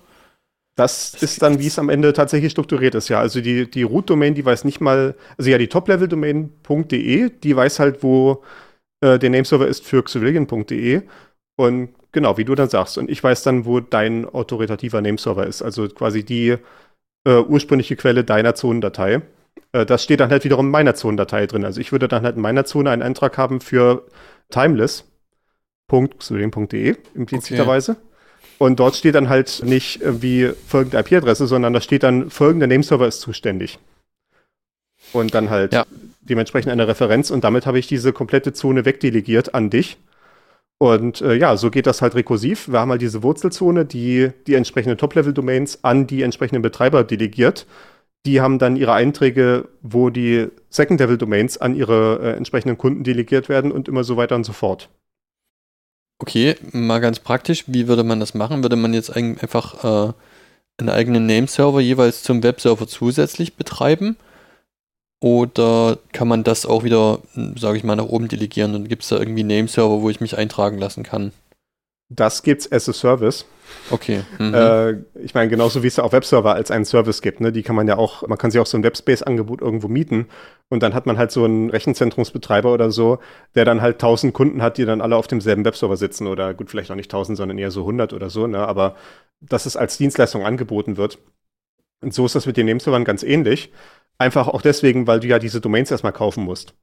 [SPEAKER 2] Das, ist dann, wie es am Ende tatsächlich strukturiert ist, ja. Also die, die Root-Domain, die weiß nicht mal, also ja, die Top-Level-Domain.de, die weiß halt, wo äh, der Nameserver ist für civilian.de. Und genau, wie du dann sagst. Und ich weiß dann, wo dein autoritativer Nameserver ist. Also quasi die äh, ursprüngliche Quelle deiner Zonendatei. Äh, das steht dann halt wiederum in meiner Zonendatei drin. Also ich würde dann halt in meiner Zone einen Eintrag haben für Timeless www.xylem.de impliziterweise. Okay. Und dort steht dann halt nicht wie folgende IP-Adresse, sondern da steht dann folgender Nameserver ist zuständig. Und dann halt ja. dementsprechend eine Referenz und damit habe ich diese komplette Zone wegdelegiert an dich. Und äh, ja, so geht das halt rekursiv. Wir haben halt diese Wurzelzone, die die entsprechenden Top-Level-Domains an die entsprechenden Betreiber delegiert. Die haben dann ihre Einträge, wo die Second-Level-Domains an ihre äh, entsprechenden Kunden delegiert werden und immer so weiter und so fort.
[SPEAKER 1] Okay, mal ganz praktisch, wie würde man das machen? Würde man jetzt einfach äh, einen eigenen Nameserver jeweils zum Webserver zusätzlich betreiben? Oder kann man das auch wieder, sage ich mal, nach oben delegieren? Und gibt es da irgendwie Nameserver, wo ich mich eintragen lassen kann?
[SPEAKER 2] Das gibt's as a Service.
[SPEAKER 1] Okay.
[SPEAKER 2] Mhm. Äh, ich meine, genauso wie es ja auch Webserver als einen Service gibt, ne? Die kann man ja auch, man kann sich auch so ein Webspace-Angebot irgendwo mieten und dann hat man halt so einen Rechenzentrumsbetreiber oder so, der dann halt 1000 Kunden hat, die dann alle auf demselben Webserver sitzen oder gut, vielleicht auch nicht 1000, sondern eher so 100 oder so, ne? Aber dass es als Dienstleistung angeboten wird. Und so ist das mit den Nameservern ganz ähnlich. Einfach auch deswegen, weil du ja diese Domains erstmal kaufen musst.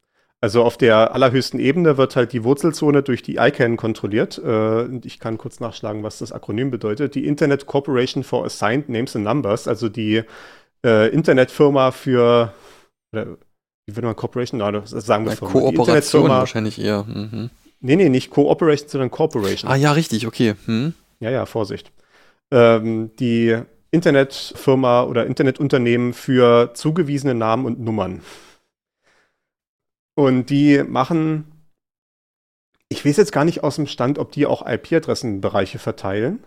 [SPEAKER 2] Also auf der allerhöchsten Ebene wird halt die Wurzelzone durch die ICANN kontrolliert. Äh, ich kann kurz nachschlagen, was das Akronym bedeutet. Die Internet Corporation for Assigned Names and Numbers, also die äh, Internetfirma für, oder, wie würde man Corporation,
[SPEAKER 1] no, sagen wir Firma. Kooperation wahrscheinlich eher. Mhm.
[SPEAKER 2] Nee, nee, nicht Cooperation, sondern Corporation.
[SPEAKER 1] Ah ja, richtig, okay. Hm.
[SPEAKER 2] Ja, ja, Vorsicht. Ähm, die Internetfirma oder Internetunternehmen für zugewiesene Namen und Nummern. Und die machen, ich weiß jetzt gar nicht aus dem Stand, ob die auch IP-Adressenbereiche verteilen.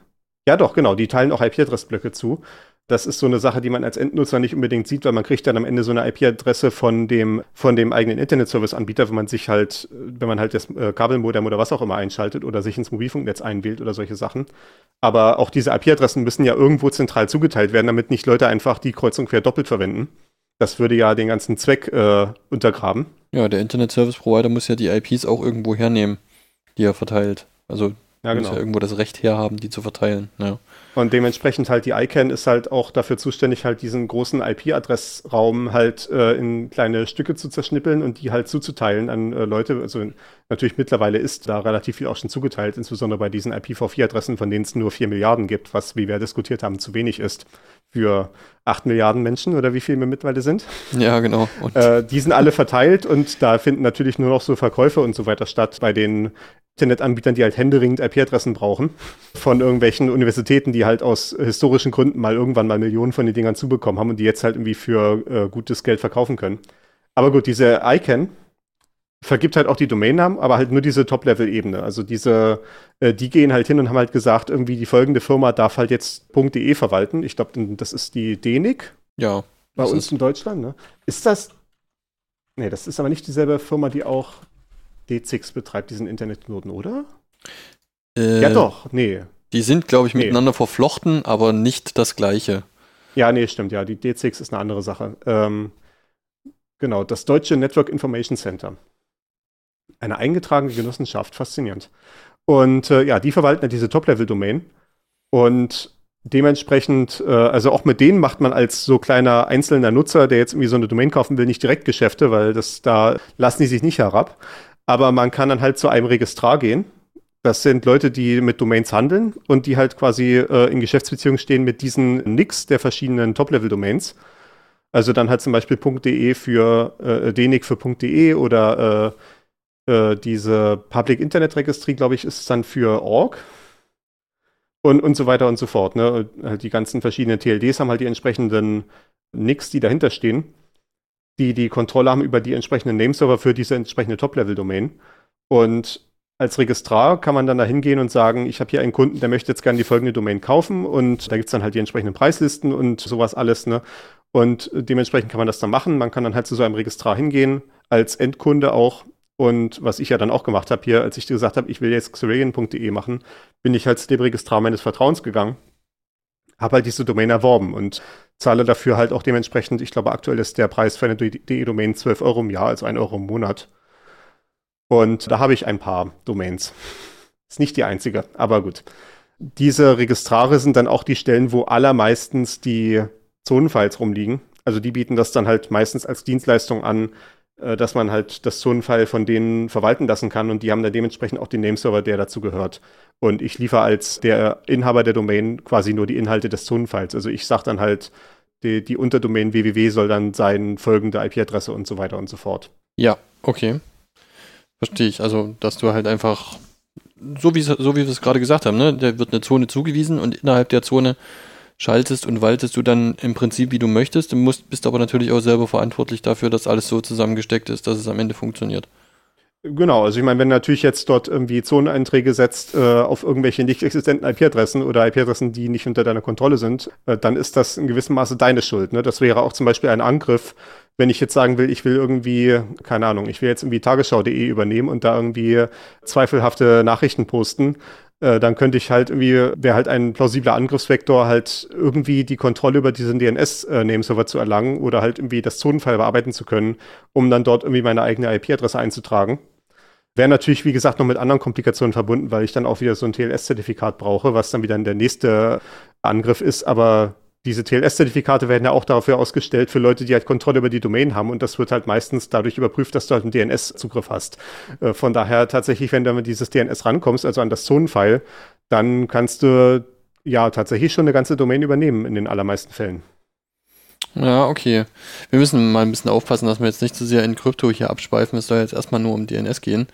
[SPEAKER 2] Ja, doch, genau, die teilen auch IP-Adressblöcke zu. Das ist so eine Sache, die man als Endnutzer nicht unbedingt sieht, weil man kriegt dann am Ende so eine IP-Adresse von dem, von dem eigenen Internet-Service-Anbieter, wenn man sich halt, wenn man halt das äh, Kabelmodem oder was auch immer einschaltet oder sich ins Mobilfunknetz einwählt oder solche Sachen. Aber auch diese IP-Adressen müssen ja irgendwo zentral zugeteilt werden, damit nicht Leute einfach die Kreuzung quer doppelt verwenden. Das würde ja den ganzen Zweck äh, untergraben.
[SPEAKER 1] Ja, der Internet Service Provider muss ja die IPs auch irgendwo hernehmen, die er verteilt. Also ja, genau. muss ja irgendwo das Recht herhaben, die zu verteilen. Ja.
[SPEAKER 2] Und dementsprechend halt die ICANN ist halt auch dafür zuständig, halt diesen großen IP-Adressraum halt äh, in kleine Stücke zu zerschnippeln und die halt zuzuteilen an äh, Leute. Also natürlich mittlerweile ist da relativ viel auch schon zugeteilt, insbesondere bei diesen IPv4-Adressen, von denen es nur 4 Milliarden gibt, was, wie wir diskutiert haben, zu wenig ist für 8 Milliarden Menschen oder wie viel wir mittlerweile sind.
[SPEAKER 1] Ja, genau.
[SPEAKER 2] Äh, die sind alle verteilt und da finden natürlich nur noch so Verkäufe und so weiter statt bei den Internetanbietern, die halt händeringend IP-Adressen brauchen, von irgendwelchen Universitäten, die halt aus historischen Gründen mal irgendwann mal Millionen von den Dingern zubekommen haben und die jetzt halt irgendwie für äh, gutes Geld verkaufen können. Aber gut, diese ICANN vergibt halt auch die Domainnamen, aber halt nur diese Top-Level-Ebene. Also diese, äh, die gehen halt hin und haben halt gesagt, irgendwie die folgende Firma darf halt jetzt .de verwalten. Ich glaube, das ist die DENIC.
[SPEAKER 1] Ja.
[SPEAKER 2] Bei uns ist. in Deutschland, ne? Ist das. Nee, das ist aber nicht dieselbe Firma, die auch D6 betreibt, diesen Internetknoten, oder?
[SPEAKER 1] Äh, ja, doch, nee. Die sind, glaube ich, nee. miteinander verflochten, aber nicht das gleiche.
[SPEAKER 2] Ja, nee, stimmt, ja. Die D6 ist eine andere Sache. Ähm, genau, das Deutsche Network Information Center. Eine eingetragene Genossenschaft, faszinierend. Und äh, ja, die verwalten ja diese Top-Level-Domain. Und dementsprechend, äh, also auch mit denen macht man als so kleiner einzelner Nutzer, der jetzt irgendwie so eine Domain kaufen will, nicht direkt Geschäfte, weil das da lassen die sich nicht herab. Aber man kann dann halt zu einem Registrar gehen. Das sind Leute, die mit Domains handeln und die halt quasi äh, in Geschäftsbeziehung stehen mit diesen Nicks der verschiedenen Top-Level-Domains. Also dann halt zum Beispiel .de für äh, DENIC für .de oder äh, äh, diese Public Internet Registry, glaube ich, ist dann für org und, und so weiter und so fort. Ne? Halt die ganzen verschiedenen TLDs haben halt die entsprechenden Nicks, die dahinter stehen die die Kontrolle haben über die entsprechenden Nameserver für diese entsprechende Top-Level-Domain. Und als Registrar kann man dann da hingehen und sagen, ich habe hier einen Kunden, der möchte jetzt gerne die folgende Domain kaufen und da gibt es dann halt die entsprechenden Preislisten und sowas alles. Ne? Und dementsprechend kann man das dann machen. Man kann dann halt zu so einem Registrar hingehen, als Endkunde auch. Und was ich ja dann auch gemacht habe hier, als ich gesagt habe, ich will jetzt xerayan.de machen, bin ich halt zu dem Registrar meines Vertrauens gegangen, habe halt diese Domain erworben und zahle dafür halt auch dementsprechend, ich glaube, aktuell ist der Preis für eine DE-Domain 12 Euro im Jahr, also 1 Euro im Monat. Und da habe ich ein paar Domains. Ist nicht die einzige, aber gut. Diese Registrare sind dann auch die Stellen, wo allermeistens die Zonenfiles rumliegen. Also die bieten das dann halt meistens als Dienstleistung an, äh, dass man halt das Zonenfile von denen verwalten lassen kann und die haben dann dementsprechend auch den Nameserver, der dazu gehört. Und ich liefere als der Inhaber der Domain quasi nur die Inhalte des Zonenfiles. Also ich sage dann halt, die, die Unterdomain www soll dann sein, folgende IP-Adresse und so weiter und so fort.
[SPEAKER 1] Ja, okay. Verstehe ich. Also, dass du halt einfach, so wie, so wie wir es gerade gesagt haben, ne, der wird eine Zone zugewiesen und innerhalb der Zone schaltest und waltest du dann im Prinzip, wie du möchtest. Du musst, bist aber natürlich auch selber verantwortlich dafür, dass alles so zusammengesteckt ist, dass es am Ende funktioniert.
[SPEAKER 2] Genau, also ich meine, wenn natürlich jetzt dort irgendwie Zoneneinträge setzt äh, auf irgendwelche nicht existenten IP-Adressen oder IP-Adressen, die nicht unter deiner Kontrolle sind, äh, dann ist das in gewissem Maße deine Schuld. Ne? Das wäre auch zum Beispiel ein Angriff, wenn ich jetzt sagen will, ich will irgendwie, keine Ahnung, ich will jetzt irgendwie tagesschau.de übernehmen und da irgendwie zweifelhafte Nachrichten posten, äh, dann könnte ich halt irgendwie, wäre halt ein plausibler Angriffsvektor, halt irgendwie die Kontrolle über diesen DNS-Nameserver zu erlangen oder halt irgendwie das Zonenfile bearbeiten zu können, um dann dort irgendwie meine eigene IP-Adresse einzutragen. Wäre natürlich, wie gesagt, noch mit anderen Komplikationen verbunden, weil ich dann auch wieder so ein TLS-Zertifikat brauche, was dann wieder der nächste Angriff ist. Aber diese TLS-Zertifikate werden ja auch dafür ausgestellt für Leute, die halt Kontrolle über die Domain haben und das wird halt meistens dadurch überprüft, dass du halt einen DNS-Zugriff hast. Äh, von daher tatsächlich, wenn du mit dieses DNS rankommst, also an das Zonenfile, dann kannst du ja tatsächlich schon eine ganze Domain übernehmen in den allermeisten Fällen.
[SPEAKER 1] Ja, okay. Wir müssen mal ein bisschen aufpassen, dass wir jetzt nicht zu sehr in Krypto hier abschweifen. Es soll jetzt erstmal nur um DNS gehen.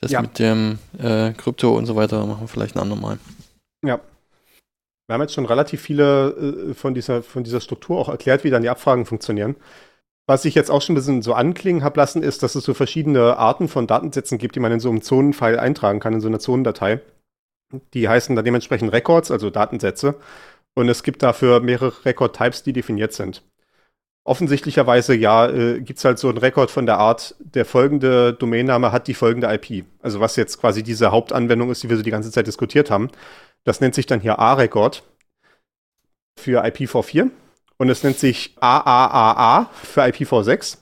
[SPEAKER 1] Das ja. mit dem äh, Krypto und so weiter machen wir vielleicht ein andermal.
[SPEAKER 2] Ja. Wir haben jetzt schon relativ viele äh, von, dieser, von dieser Struktur auch erklärt, wie dann die Abfragen funktionieren. Was ich jetzt auch schon ein bisschen so anklingen habe lassen, ist, dass es so verschiedene Arten von Datensätzen gibt, die man in so einem Zonenfile eintragen kann, in so einer Zonendatei. Die heißen dann dementsprechend Records, also Datensätze. Und es gibt dafür mehrere Record-Types, die definiert sind. Offensichtlicherweise, ja, äh, gibt es halt so einen Rekord von der Art, der folgende Domainname hat die folgende IP. Also was jetzt quasi diese Hauptanwendung ist, die wir so die ganze Zeit diskutiert haben. Das nennt sich dann hier A-Rekord für IPv4 und es nennt sich AAAA für IPv6.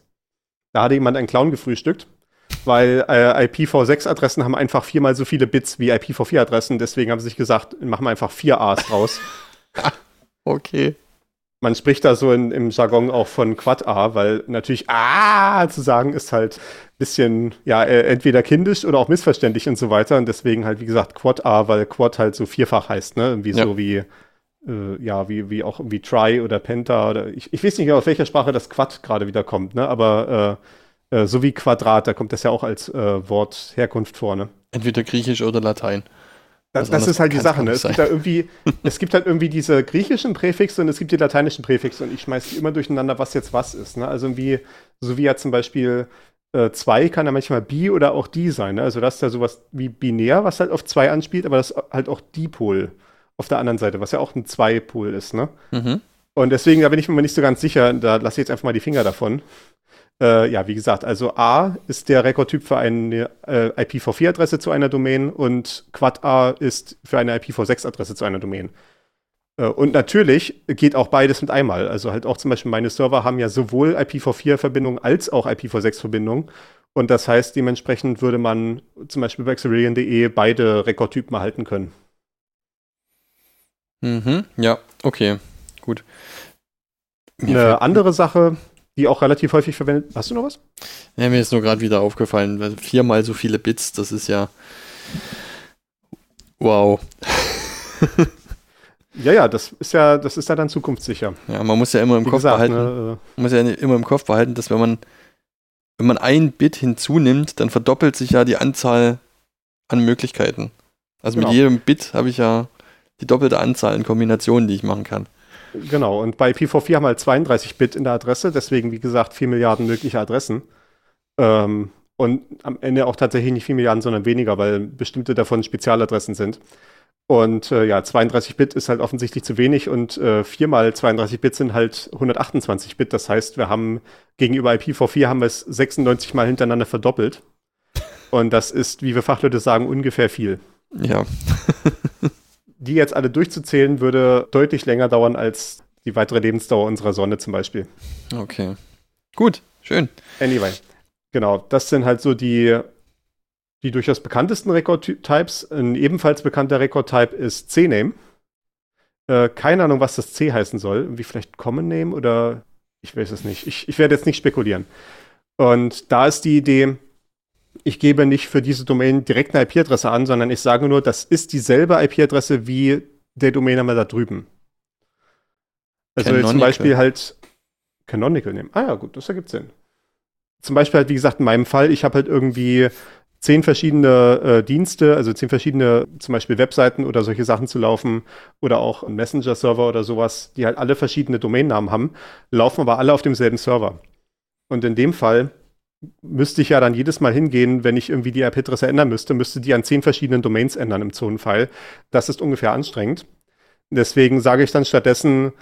[SPEAKER 2] Da hatte jemand einen Clown gefrühstückt, weil äh, IPv6-Adressen haben einfach viermal so viele Bits wie IPv4-Adressen. Deswegen haben sie sich gesagt, machen wir einfach vier A's draus.
[SPEAKER 1] okay.
[SPEAKER 2] Man spricht da so in, im Jargon auch von Quad-A, weil natürlich A zu sagen ist halt ein bisschen, ja, äh, entweder kindisch oder auch missverständlich und so weiter. Und deswegen halt, wie gesagt, Quad-A, weil Quad halt so vierfach heißt, ne? Irgendwie ja. so wie, äh, ja, wie, wie auch wie Try oder Penta oder ich, ich weiß nicht aus welcher Sprache das Quad gerade wieder kommt, ne? Aber äh, äh, so wie Quadrat, da kommt das ja auch als äh, Wort Herkunft vor, ne?
[SPEAKER 1] Entweder Griechisch oder Latein.
[SPEAKER 2] Das, das ist halt die Sache, ne? Es gibt, da irgendwie, es gibt halt irgendwie diese griechischen Präfixe und es gibt die lateinischen Präfixe und ich schmeiße die immer durcheinander, was jetzt was ist. Ne? Also wie, so wie ja zum Beispiel 2 äh, kann ja manchmal bi oder auch die sein. Ne? Also das ist ja sowas wie binär, was halt auf 2 anspielt, aber das ist halt auch Dipol auf der anderen Seite, was ja auch ein 2-Pol ist. Ne? Mhm. Und deswegen, da bin ich mir nicht so ganz sicher, da lasse ich jetzt einfach mal die Finger davon. Äh, ja, wie gesagt, also A ist der Rekordtyp für eine äh, IPv4-Adresse zu einer Domain und Quad A ist für eine IPv6-Adresse zu einer Domain. Äh, und natürlich geht auch beides mit einmal. Also halt auch zum Beispiel meine Server haben ja sowohl IPv4-Verbindungen als auch IPv6-Verbindungen. Und das heißt, dementsprechend würde man zum Beispiel bei Xerillion.de beide Rekordtypen erhalten können.
[SPEAKER 1] Mhm, ja, okay, gut.
[SPEAKER 2] Eine andere Sache, die auch relativ häufig verwendet. Hast du noch was?
[SPEAKER 1] Ja, mir ist nur gerade wieder aufgefallen, weil viermal so viele Bits, das ist ja. Wow.
[SPEAKER 2] ja, ja, das ist ja, das ist ja dann zukunftssicher.
[SPEAKER 1] Ja, man muss ja immer im Wie Kopf gesagt, behalten. Ne, äh, man muss ja immer im Kopf behalten, dass wenn man, wenn man ein Bit hinzunimmt, dann verdoppelt sich ja die Anzahl an Möglichkeiten. Also genau. mit jedem Bit habe ich ja die doppelte Anzahl an Kombinationen, die ich machen kann.
[SPEAKER 2] Genau, und bei IPv4 haben wir halt 32 Bit in der Adresse, deswegen, wie gesagt, 4 Milliarden mögliche Adressen. Ähm, und am Ende auch tatsächlich nicht 4 Milliarden, sondern weniger, weil bestimmte davon Spezialadressen sind. Und äh, ja, 32 Bit ist halt offensichtlich zu wenig und äh, 4 mal 32 Bit sind halt 128 Bit. Das heißt, wir haben gegenüber IPv4 haben wir es 96 mal hintereinander verdoppelt. Und das ist, wie wir Fachleute sagen, ungefähr viel.
[SPEAKER 1] Ja.
[SPEAKER 2] Die jetzt alle durchzuzählen, würde deutlich länger dauern als die weitere Lebensdauer unserer Sonne zum Beispiel.
[SPEAKER 1] Okay. Gut, schön.
[SPEAKER 2] Anyway, genau. Das sind halt so die, die durchaus bekanntesten Record-Types. Ein ebenfalls bekannter Record-Type ist C-Name. Äh, keine Ahnung, was das C heißen soll. Wie vielleicht Common Name oder ich weiß es nicht. Ich, ich werde jetzt nicht spekulieren. Und da ist die Idee, ich gebe nicht für diese Domain direkt eine IP-Adresse an, sondern ich sage nur, das ist dieselbe IP-Adresse wie der Domainname da drüben. Also Canonical. zum Beispiel halt Canonical nehmen. Ah ja, gut, das ergibt Sinn. Zum Beispiel halt, wie gesagt, in meinem Fall, ich habe halt irgendwie zehn verschiedene äh, Dienste, also zehn verschiedene zum Beispiel Webseiten oder solche Sachen zu laufen oder auch ein Messenger-Server oder sowas, die halt alle verschiedene Domainnamen haben, laufen aber alle auf demselben Server. Und in dem Fall müsste ich ja dann jedes Mal hingehen, wenn ich irgendwie die IP-Adresse ändern müsste, müsste die an zehn verschiedenen Domains ändern im Zonenfile. Das ist ungefähr anstrengend. Deswegen sage ich dann stattdessen,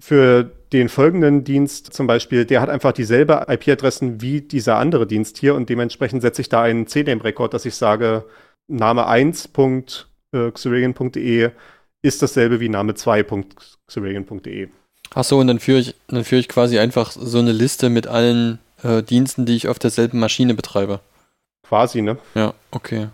[SPEAKER 2] für den folgenden Dienst zum Beispiel, der hat einfach dieselbe IP-Adressen wie dieser andere Dienst hier und dementsprechend setze ich da einen CNAME-Rekord, dass ich sage, Name 1.xurian.de ist dasselbe wie Name 2.xurian.de.
[SPEAKER 1] Achso, und dann führe ich, dann führe ich quasi einfach so eine Liste mit allen äh, Diensten, die ich auf derselben Maschine betreibe.
[SPEAKER 2] Quasi, ne?
[SPEAKER 1] Ja, okay.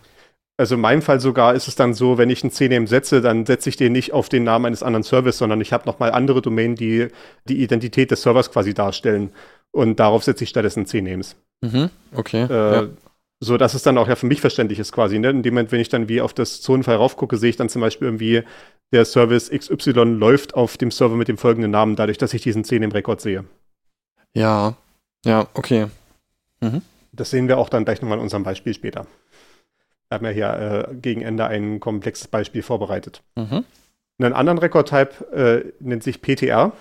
[SPEAKER 2] Also in meinem Fall sogar ist es dann so, wenn ich einen CNAME setze, dann setze ich den nicht auf den Namen eines anderen Servers, sondern ich habe nochmal andere Domänen, die die Identität des Servers quasi darstellen. Und darauf setze ich stattdessen CNAMEs.
[SPEAKER 1] Mhm, okay.
[SPEAKER 2] Äh, ja. So dass es dann auch ja für mich verständlich ist quasi. Ne? In dem Moment, wenn ich dann wie auf das Zonenfall raufgucke, sehe ich dann zum Beispiel irgendwie, der Service XY läuft auf dem Server mit dem folgenden Namen, dadurch, dass ich diesen CNAME-Rekord sehe.
[SPEAKER 1] Ja, ja, okay.
[SPEAKER 2] Mhm. Das sehen wir auch dann gleich nochmal in unserem Beispiel später. Wir haben ja hier äh, gegen Ende ein komplexes Beispiel vorbereitet. Mhm. Einen anderen Rekordtype äh, nennt sich PTR,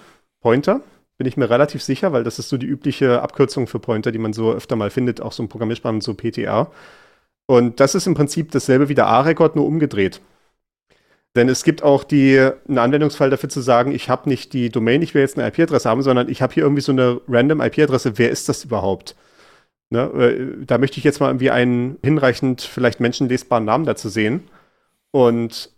[SPEAKER 2] Pointer. Bin ich mir relativ sicher, weil das ist so die übliche Abkürzung für Pointer, die man so öfter mal findet, auch so im Programmiersprachen, so PTR. Und das ist im Prinzip dasselbe wie der A-Rekord, nur umgedreht. Denn es gibt auch die, einen Anwendungsfall dafür zu sagen, ich habe nicht die Domain, ich will jetzt eine IP-Adresse haben, sondern ich habe hier irgendwie so eine random IP-Adresse. Wer ist das überhaupt? Ne, äh, da möchte ich jetzt mal irgendwie einen hinreichend vielleicht menschenlesbaren Namen dazu sehen. Und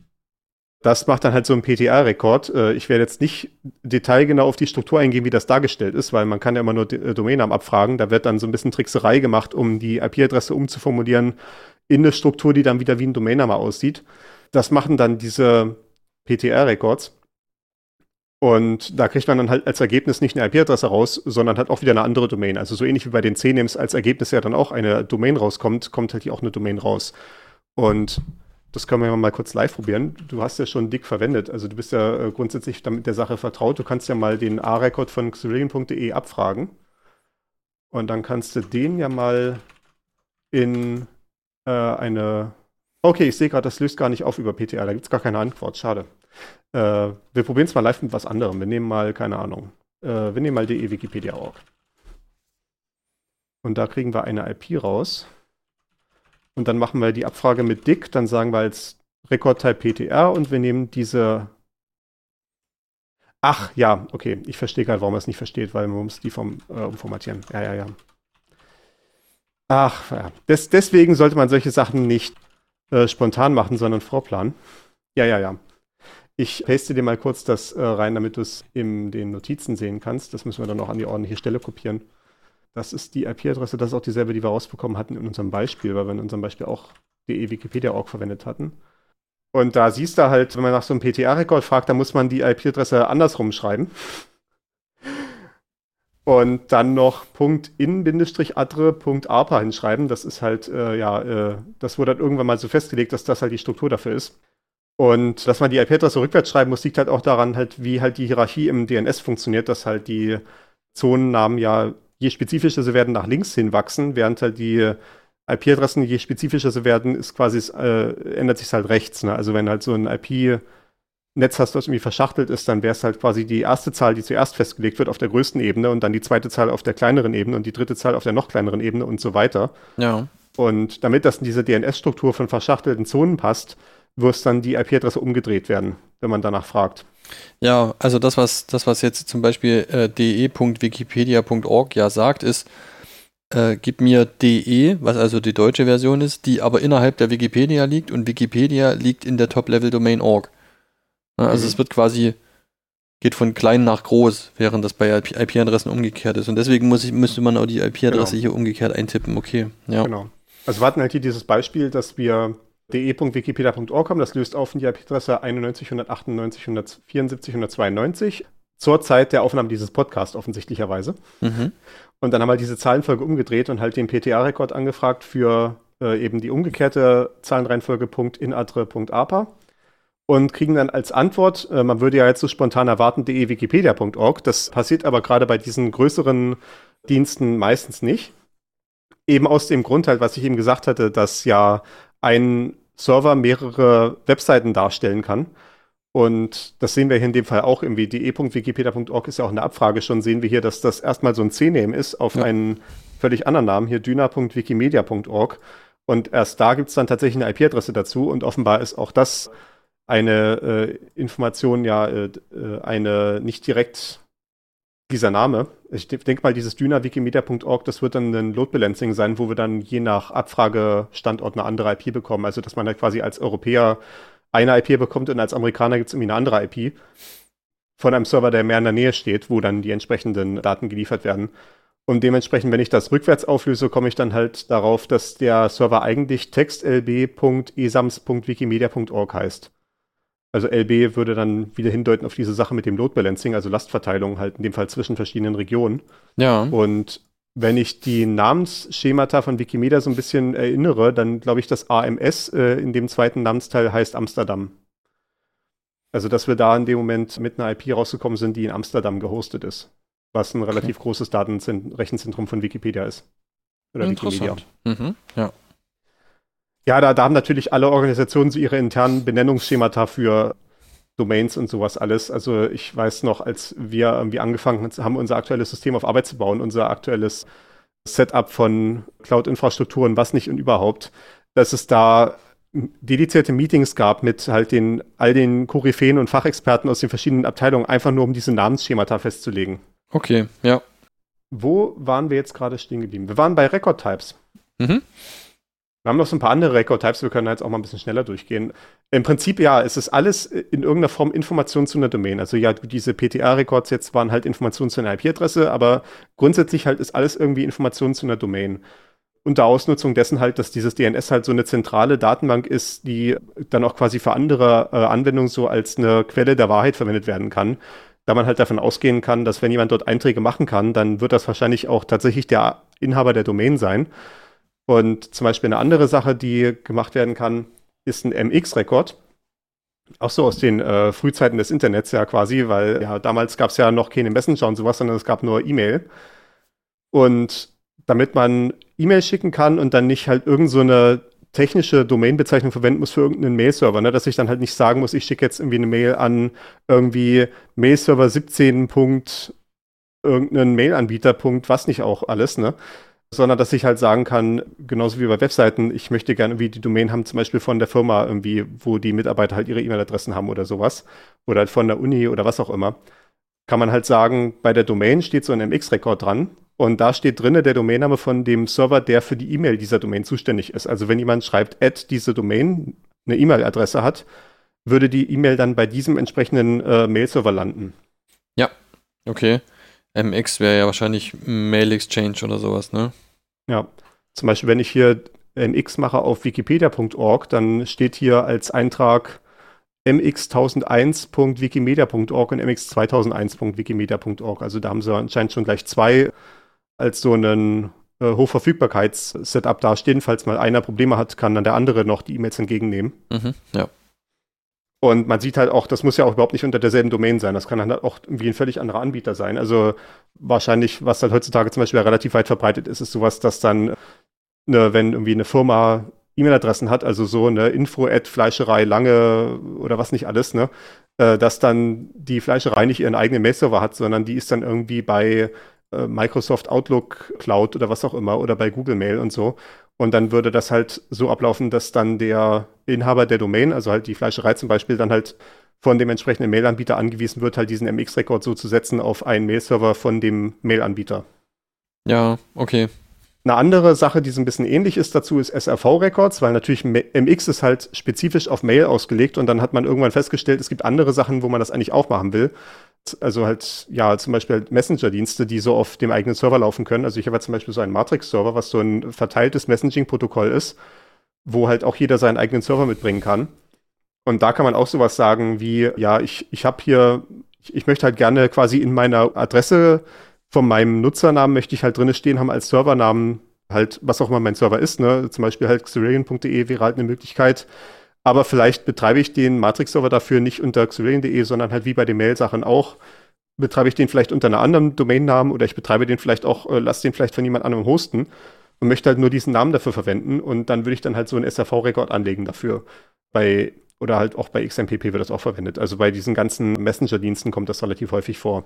[SPEAKER 2] das macht dann halt so ein PTA-Rekord. Äh, ich werde jetzt nicht detailgenau auf die Struktur eingehen, wie das dargestellt ist, weil man kann ja immer nur äh, Domainnamen abfragen. Da wird dann so ein bisschen Trickserei gemacht, um die IP-Adresse umzuformulieren in eine Struktur, die dann wieder wie ein Domainname aussieht. Das machen dann diese PTR-Records. Und da kriegt man dann halt als Ergebnis nicht eine IP-Adresse raus, sondern hat auch wieder eine andere Domain. Also so ähnlich wie bei den CNAMEs als Ergebnis ja dann auch eine Domain rauskommt, kommt halt hier auch eine Domain raus. Und das können wir mal kurz live probieren. Du hast ja schon dick verwendet, also du bist ja äh, grundsätzlich damit der Sache vertraut. Du kannst ja mal den A-Record von xerillion.de abfragen. Und dann kannst du den ja mal in äh, eine. Okay, ich sehe gerade, das löst gar nicht auf über PTR. Da gibt es gar keine Antwort. Schade. Äh, wir probieren es mal live mit was anderem. Wir nehmen mal, keine Ahnung, äh, wir nehmen mal de Wikipedia.org. Und da kriegen wir eine IP raus. Und dann machen wir die Abfrage mit Dick. Dann sagen wir als Rekordtype PTR und wir nehmen diese. Ach, ja, okay. Ich verstehe gerade, warum er es nicht versteht, weil man muss die vom, äh, umformatieren. Ja, ja, ja. Ach, ja. Des, deswegen sollte man solche Sachen nicht äh, spontan machen, sondern vorplanen. Ja, ja, ja. Ich paste dir mal kurz das äh, rein, damit du es in den Notizen sehen kannst. Das müssen wir dann auch an die ordentliche Stelle kopieren. Das ist die IP-Adresse, das ist auch dieselbe, die wir rausbekommen hatten in unserem Beispiel, weil wir in unserem Beispiel auch die Wikipedia-Org verwendet hatten. Und da siehst du halt, wenn man nach so einem PTA-Rekord fragt, dann muss man die IP-Adresse andersrum schreiben. Und dann noch in-adre.arpa hinschreiben. Das ist halt, äh, ja, äh, das wurde dann irgendwann mal so festgelegt, dass das halt die Struktur dafür ist. Und dass man die IP-Adresse rückwärts schreiben muss, liegt halt auch daran, halt, wie halt die Hierarchie im DNS funktioniert, dass halt die Zonennamen ja, je spezifischer sie werden, nach links hin wachsen, während halt die IP-Adressen, je spezifischer sie werden, ist quasi, äh, ändert sich halt rechts. Ne? Also wenn halt so ein IP-Netz hast, das irgendwie verschachtelt ist, dann wäre es halt quasi die erste Zahl, die zuerst festgelegt wird auf der größten Ebene und dann die zweite Zahl auf der kleineren Ebene und die dritte Zahl auf der noch kleineren Ebene und so weiter.
[SPEAKER 1] Ja.
[SPEAKER 2] Und damit das in diese DNS-Struktur von verschachtelten Zonen passt, muss dann die IP-Adresse umgedreht werden, wenn man danach fragt.
[SPEAKER 1] Ja, also das, was, das, was jetzt zum Beispiel äh, de.wikipedia.org ja sagt, ist, äh, gib mir de, was also die deutsche Version ist, die aber innerhalb der Wikipedia liegt und Wikipedia liegt in der Top-Level-Domain org. Ja, also mhm. es wird quasi, geht von klein nach groß, während das bei IP-Adressen umgekehrt ist. Und deswegen muss ich, müsste man auch die IP-Adresse genau. hier umgekehrt eintippen. Okay, ja. Genau.
[SPEAKER 2] Also wir hatten halt hier dieses Beispiel, dass wir de.wikipedia.org haben. Das löst auf in die IP-Adresse 91, 198, 174, 192 zur Zeit der Aufnahme dieses Podcasts offensichtlicherweise. Mhm. Und dann haben wir diese Zahlenfolge umgedreht und halt den PTA-Rekord angefragt für äh, eben die umgekehrte Zahlenreihenfolge .inadre.apa und kriegen dann als Antwort, äh, man würde ja jetzt so spontan erwarten, de.wikipedia.org. Das passiert aber gerade bei diesen größeren Diensten meistens nicht. Eben aus dem Grund halt, was ich eben gesagt hatte, dass ja ein Server mehrere Webseiten darstellen kann. Und das sehen wir hier in dem Fall auch im de.wikipedia.org ist ja auch eine Abfrage schon, sehen wir hier, dass das erstmal so ein C-Name ist auf ja. einen völlig anderen Namen, hier dyna.wikimedia.org. Und erst da gibt es dann tatsächlich eine IP-Adresse dazu und offenbar ist auch das eine äh, Information, ja, äh, äh, eine nicht direkt dieser Name. Ich denke mal, dieses dynawikimedia.org, das wird dann ein Load Balancing sein, wo wir dann je nach Abfragestandort eine andere IP bekommen. Also, dass man halt quasi als Europäer eine IP bekommt und als Amerikaner gibt es irgendwie eine andere IP von einem Server, der mehr in der Nähe steht, wo dann die entsprechenden Daten geliefert werden. Und dementsprechend, wenn ich das rückwärts auflöse, komme ich dann halt darauf, dass der Server eigentlich textlb.esams.wikimedia.org heißt. Also LB würde dann wieder hindeuten auf diese Sache mit dem Load Balancing, also Lastverteilung halt in dem Fall zwischen verschiedenen Regionen.
[SPEAKER 1] Ja.
[SPEAKER 2] Und wenn ich die Namensschemata von Wikimedia so ein bisschen erinnere, dann glaube ich, dass AMS äh, in dem zweiten Namensteil heißt Amsterdam. Also, dass wir da in dem Moment mit einer IP rausgekommen sind, die in Amsterdam gehostet ist. Was ein relativ okay. großes Datenrechenzentrum von Wikipedia ist.
[SPEAKER 1] Oder Wikimedia. Mhm, ja.
[SPEAKER 2] Ja, da, da haben natürlich alle Organisationen so ihre internen Benennungsschemata für Domains und sowas alles. Also ich weiß noch, als wir irgendwie angefangen haben, unser aktuelles System auf Arbeit zu bauen, unser aktuelles Setup von Cloud-Infrastrukturen, was nicht und überhaupt, dass es da dedizierte Meetings gab mit halt den, all den Koryphäen und Fachexperten aus den verschiedenen Abteilungen, einfach nur um diese Namensschemata festzulegen.
[SPEAKER 1] Okay, ja.
[SPEAKER 2] Wo waren wir jetzt gerade stehen geblieben? Wir waren bei Record Types. Mhm. Wir haben noch so ein paar andere Record-Types, wir können jetzt auch mal ein bisschen schneller durchgehen. Im Prinzip ja, es ist alles in irgendeiner Form Information zu einer Domain. Also ja, diese PTA-Records jetzt waren halt Informationen zu einer IP-Adresse, aber grundsätzlich halt ist alles irgendwie Information zu einer Domain unter Ausnutzung dessen halt, dass dieses DNS halt so eine zentrale Datenbank ist, die dann auch quasi für andere äh, Anwendungen so als eine Quelle der Wahrheit verwendet werden kann. Da man halt davon ausgehen kann, dass wenn jemand dort Einträge machen kann, dann wird das wahrscheinlich auch tatsächlich der Inhaber der Domain sein. Und zum Beispiel eine andere Sache, die gemacht werden kann, ist ein MX-Rekord. Auch so aus den äh, Frühzeiten des Internets ja quasi, weil ja damals gab es ja noch keine Messenger und sowas, sondern es gab nur E-Mail. Und damit man E-Mail schicken kann und dann nicht halt irgend so eine technische Domainbezeichnung verwenden muss für irgendeinen Mail-Server, ne? dass ich dann halt nicht sagen muss, ich schicke jetzt irgendwie eine Mail an irgendwie Mail-Server 17. irgendeinen Mail-Anbieter. was nicht auch alles, ne? Sondern dass ich halt sagen kann, genauso wie bei Webseiten, ich möchte gerne irgendwie die Domain haben, zum Beispiel von der Firma irgendwie, wo die Mitarbeiter halt ihre E-Mail-Adressen haben oder sowas. Oder halt von der Uni oder was auch immer. Kann man halt sagen, bei der Domain steht so ein MX-Rekord dran und da steht drinne der Domainname von dem Server, der für die E-Mail dieser Domain zuständig ist. Also wenn jemand schreibt, add diese Domain, eine E-Mail-Adresse hat, würde die E-Mail dann bei diesem entsprechenden äh, Mail-Server landen.
[SPEAKER 1] Ja, okay. MX wäre ja wahrscheinlich Mail Exchange oder sowas, ne?
[SPEAKER 2] Ja. Zum Beispiel, wenn ich hier MX mache auf wikipedia.org, dann steht hier als Eintrag mx1001.wikimedia.org und mx2001.wikimedia.org. Also da haben sie anscheinend schon gleich zwei als so einen äh, Hochverfügbarkeits-Setup dastehen. Falls mal einer Probleme hat, kann dann der andere noch die E-Mails entgegennehmen.
[SPEAKER 1] Mhm, ja.
[SPEAKER 2] Und man sieht halt auch, das muss ja auch überhaupt nicht unter derselben Domain sein. Das kann dann halt auch irgendwie ein völlig anderer Anbieter sein. Also wahrscheinlich, was halt heutzutage zum Beispiel relativ weit verbreitet ist, ist sowas, dass dann, ne, wenn irgendwie eine Firma E-Mail-Adressen hat, also so eine Info at Fleischerei lange oder was nicht alles, ne, äh, dass dann die Fleischerei nicht ihren eigenen Mail-Server hat, sondern die ist dann irgendwie bei äh, Microsoft Outlook Cloud oder was auch immer oder bei Google Mail und so. Und dann würde das halt so ablaufen, dass dann der Inhaber der Domain, also halt die Fleischerei zum Beispiel, dann halt von dem entsprechenden Mail-Anbieter angewiesen wird, halt diesen MX-Rekord so zu setzen auf einen Mail-Server von dem Mail-Anbieter.
[SPEAKER 1] Ja, okay.
[SPEAKER 2] Eine andere Sache, die so ein bisschen ähnlich ist dazu, ist SRV-Records, weil natürlich MX ist halt spezifisch auf Mail ausgelegt und dann hat man irgendwann festgestellt, es gibt andere Sachen, wo man das eigentlich auch machen will. Also halt, ja, zum Beispiel halt Messenger-Dienste, die so auf dem eigenen Server laufen können. Also ich habe zum Beispiel so einen Matrix-Server, was so ein verteiltes Messaging-Protokoll ist, wo halt auch jeder seinen eigenen Server mitbringen kann. Und da kann man auch sowas sagen wie, ja, ich, ich habe hier, ich, ich möchte halt gerne quasi in meiner Adresse von meinem Nutzernamen möchte ich halt drinne stehen haben als Servernamen, halt, was auch immer mein Server ist, ne? Zum Beispiel halt xerillion.de wäre halt eine Möglichkeit. Aber vielleicht betreibe ich den Matrix-Server dafür nicht unter xerillion.de, sondern halt wie bei den Mail-Sachen auch, betreibe ich den vielleicht unter einer anderen Domainnamen oder ich betreibe den vielleicht auch, äh, lasse den vielleicht von jemand anderem hosten und möchte halt nur diesen Namen dafür verwenden und dann würde ich dann halt so einen SRV-Rekord anlegen dafür. Bei, oder halt auch bei XMPP wird das auch verwendet. Also bei diesen ganzen Messenger-Diensten kommt das relativ häufig vor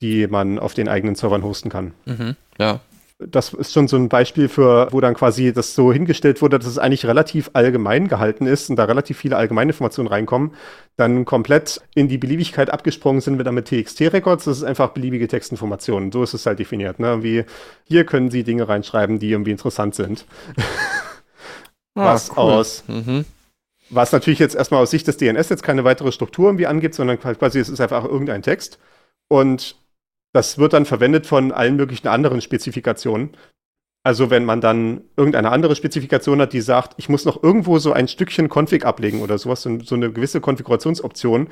[SPEAKER 2] die man auf den eigenen Servern hosten kann.
[SPEAKER 1] Mhm, ja.
[SPEAKER 2] Das ist schon so ein Beispiel für, wo dann quasi das so hingestellt wurde, dass es eigentlich relativ allgemein gehalten ist und da relativ viele allgemeine Informationen reinkommen, dann komplett in die Beliebigkeit abgesprungen sind wir dann mit TXT-Records. Das ist einfach beliebige Textinformationen. So ist es halt definiert. Ne? Wie hier können Sie Dinge reinschreiben, die irgendwie interessant sind. Ah, was cool. aus. Mhm. Was natürlich jetzt erstmal aus Sicht des DNS jetzt keine weitere Struktur irgendwie angibt, sondern quasi es ist einfach irgendein Text. Und das wird dann verwendet von allen möglichen anderen Spezifikationen. Also wenn man dann irgendeine andere Spezifikation hat, die sagt, ich muss noch irgendwo so ein Stückchen Config ablegen oder sowas, so, eine gewisse Konfigurationsoption.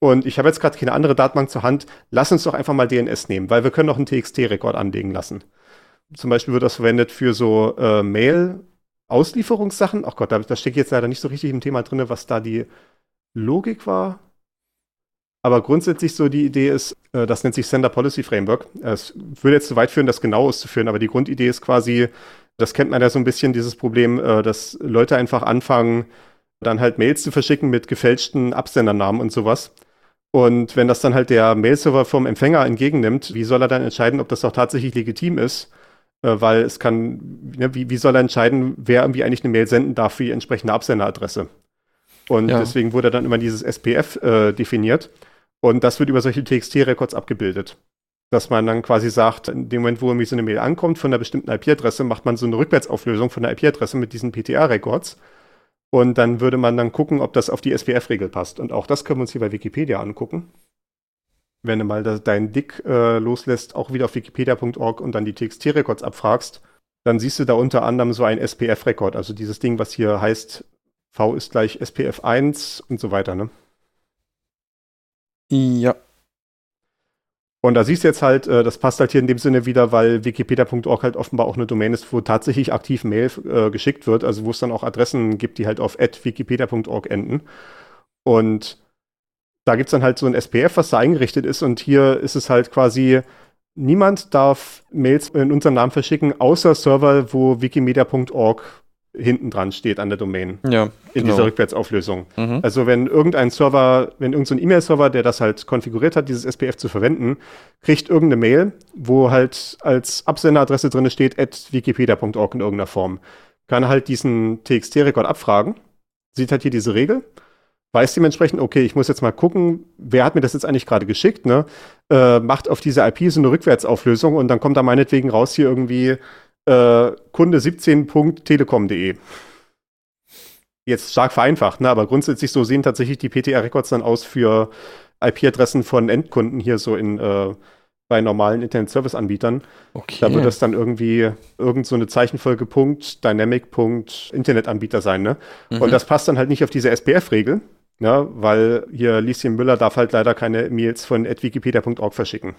[SPEAKER 2] Und ich habe jetzt gerade keine andere Datenbank zur Hand, lass uns doch einfach mal DNS nehmen, weil wir können noch einen TXT-Rekord anlegen lassen. Zum Beispiel wird das verwendet für so äh, Mail-Auslieferungssachen. Ach Gott, da, da stecke ich jetzt leider nicht so richtig im Thema drin, was da die Logik war. Aber grundsätzlich so die Idee ist, äh, das nennt sich Sender Policy Framework. Es würde jetzt zu weit führen, das genau auszuführen, aber die Grundidee ist quasi, das kennt man ja so ein bisschen, dieses Problem, äh, dass Leute einfach anfangen, dann halt Mails zu verschicken mit gefälschten Absendernamen und sowas. Und wenn das dann halt der Mailserver vom Empfänger entgegennimmt, wie soll er dann entscheiden, ob das auch tatsächlich legitim ist? Äh, weil es kann, ne, wie, wie soll er entscheiden, wer irgendwie eigentlich eine Mail senden darf für die entsprechende Absenderadresse? Und ja. deswegen wurde dann immer dieses SPF äh, definiert. Und das wird über solche TXT-Records abgebildet. Dass man dann quasi sagt, in dem Moment, wo irgendwie so eine Mail ankommt von einer bestimmten IP-Adresse, macht man so eine Rückwärtsauflösung von der IP-Adresse mit diesen PTA-Records. Und dann würde man dann gucken, ob das auf die SPF-Regel passt. Und auch das können wir uns hier bei Wikipedia angucken. Wenn du mal deinen Dick äh, loslässt, auch wieder auf wikipedia.org und dann die TXT-Records abfragst, dann siehst du da unter anderem so ein SPF-Rekord, also dieses Ding, was hier heißt, V ist gleich SPF 1 und so weiter, ne?
[SPEAKER 1] Ja.
[SPEAKER 2] Und da siehst du jetzt halt, äh, das passt halt hier in dem Sinne wieder, weil wikipedia.org halt offenbar auch eine Domain ist, wo tatsächlich aktiv Mail äh, geschickt wird, also wo es dann auch Adressen gibt, die halt auf wikipedia.org enden. Und da gibt es dann halt so ein SPF, was da eingerichtet ist. Und hier ist es halt quasi, niemand darf Mails in unserem Namen verschicken, außer Server, wo wikimedia.org hinten dran steht an der Domain.
[SPEAKER 1] Ja.
[SPEAKER 2] In genau. dieser Rückwärtsauflösung. Mhm. Also wenn irgendein Server, wenn irgendein so E-Mail-Server, der das halt konfiguriert hat, dieses SPF zu verwenden, kriegt irgendeine Mail, wo halt als Absenderadresse drin steht, at wikipedia.org in irgendeiner Form. Kann halt diesen TXT-Rekord abfragen, sieht halt hier diese Regel, weiß dementsprechend, okay, ich muss jetzt mal gucken, wer hat mir das jetzt eigentlich gerade geschickt, ne? Äh, macht auf diese IP so eine Rückwärtsauflösung und dann kommt da meinetwegen raus hier irgendwie äh, kunde17.telekom.de. Jetzt stark vereinfacht, ne? aber grundsätzlich so sehen tatsächlich die PTR-Records dann aus für IP-Adressen von Endkunden hier so in äh, bei normalen Internet-Service-Anbietern. Okay. Da wird das dann irgendwie irgend so eine Zeichenfolge Punkt, Dynamic Punkt, Internetanbieter sein, ne? Mhm. Und das passt dann halt nicht auf diese SPF-Regel, ne? Weil hier Lieschen Müller darf halt leider keine Mails von wikipedia.org verschicken.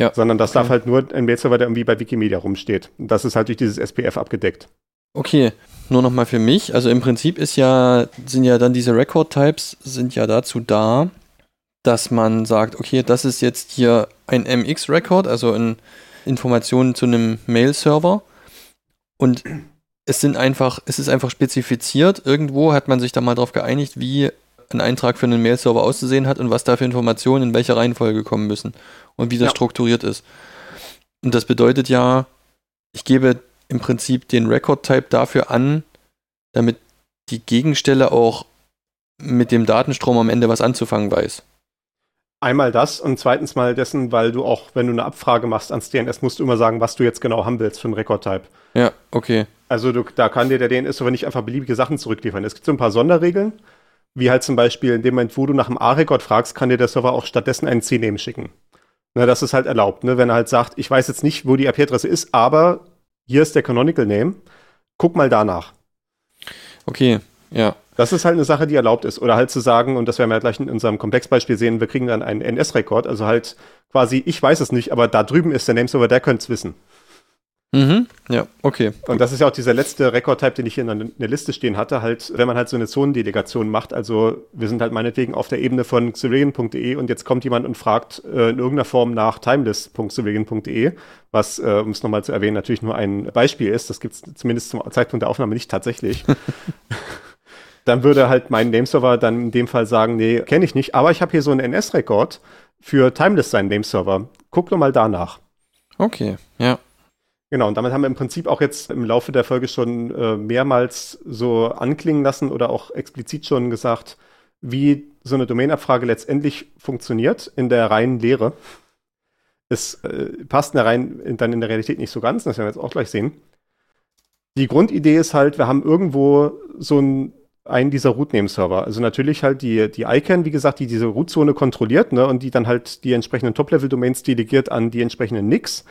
[SPEAKER 2] Ja. Sondern das okay. darf halt nur ein Mail-Server, der irgendwie bei Wikimedia rumsteht. Und das ist halt durch dieses SPF abgedeckt.
[SPEAKER 1] Okay, nur nochmal für mich. Also im Prinzip ist ja, sind ja dann diese Record-Types sind ja dazu da, dass man sagt, okay, das ist jetzt hier ein MX-Record, also in Informationen zu einem Mail-Server. Und es sind einfach, es ist einfach spezifiziert. Irgendwo hat man sich da mal drauf geeinigt, wie ein Eintrag für einen Mail-Server auszusehen hat und was da für Informationen in welcher Reihenfolge kommen müssen und wie das ja. strukturiert ist. Und das bedeutet ja, ich gebe im Prinzip den Record-Type dafür an, damit die Gegenstelle auch mit dem Datenstrom am Ende was anzufangen weiß.
[SPEAKER 2] Einmal das und zweitens mal dessen, weil du auch, wenn du eine Abfrage machst ans DNS, musst du immer sagen, was du jetzt genau haben willst für einen Record-Type.
[SPEAKER 1] Ja, okay.
[SPEAKER 2] Also du, da kann dir der DNS-Server nicht einfach beliebige Sachen zurückliefern. Es gibt so ein paar Sonderregeln, wie halt zum Beispiel in dem Moment, wo du nach einem A-Rekord fragst, kann dir der Server auch stattdessen einen C-Name schicken. Ne, das ist halt erlaubt, ne? wenn er halt sagt, ich weiß jetzt nicht, wo die IP-Adresse ist, aber hier ist der Canonical Name, guck mal danach.
[SPEAKER 1] Okay, ja.
[SPEAKER 2] Das ist halt eine Sache, die erlaubt ist. Oder halt zu sagen, und das werden wir ja gleich in unserem Komplexbeispiel sehen, wir kriegen dann einen NS-Rekord, also halt quasi, ich weiß es nicht, aber da drüben ist der Nameserver, der könnte es wissen.
[SPEAKER 1] Mhm. Ja, okay.
[SPEAKER 2] Und das ist ja auch dieser letzte Rekordtype, den ich hier in der Liste stehen hatte, halt, wenn man halt so eine Zonendelegation macht, also wir sind halt meinetwegen auf der Ebene von xerion.de und jetzt kommt jemand und fragt äh, in irgendeiner Form nach timeless.xerion.de, was, äh, um es nochmal zu erwähnen, natürlich nur ein Beispiel ist, das gibt es zumindest zum Zeitpunkt der Aufnahme nicht tatsächlich. dann würde halt mein Nameserver dann in dem Fall sagen, nee, kenne ich nicht, aber ich habe hier so einen NS-Rekord für Timeless sein Nameserver. Guck doch mal danach.
[SPEAKER 1] Okay, ja.
[SPEAKER 2] Genau, und damit haben wir im Prinzip auch jetzt im Laufe der Folge schon äh, mehrmals so anklingen lassen oder auch explizit schon gesagt, wie so eine Domainabfrage letztendlich funktioniert in der reinen Lehre. Es äh, passt in der rein, in, dann in der Realität nicht so ganz, das werden wir jetzt auch gleich sehen. Die Grundidee ist halt, wir haben irgendwo so ein, einen dieser Root-Name-Server. Also natürlich halt die, die ICANN, wie gesagt, die diese Root-Zone kontrolliert ne, und die dann halt die entsprechenden Top-Level-Domains delegiert an die entsprechenden NICs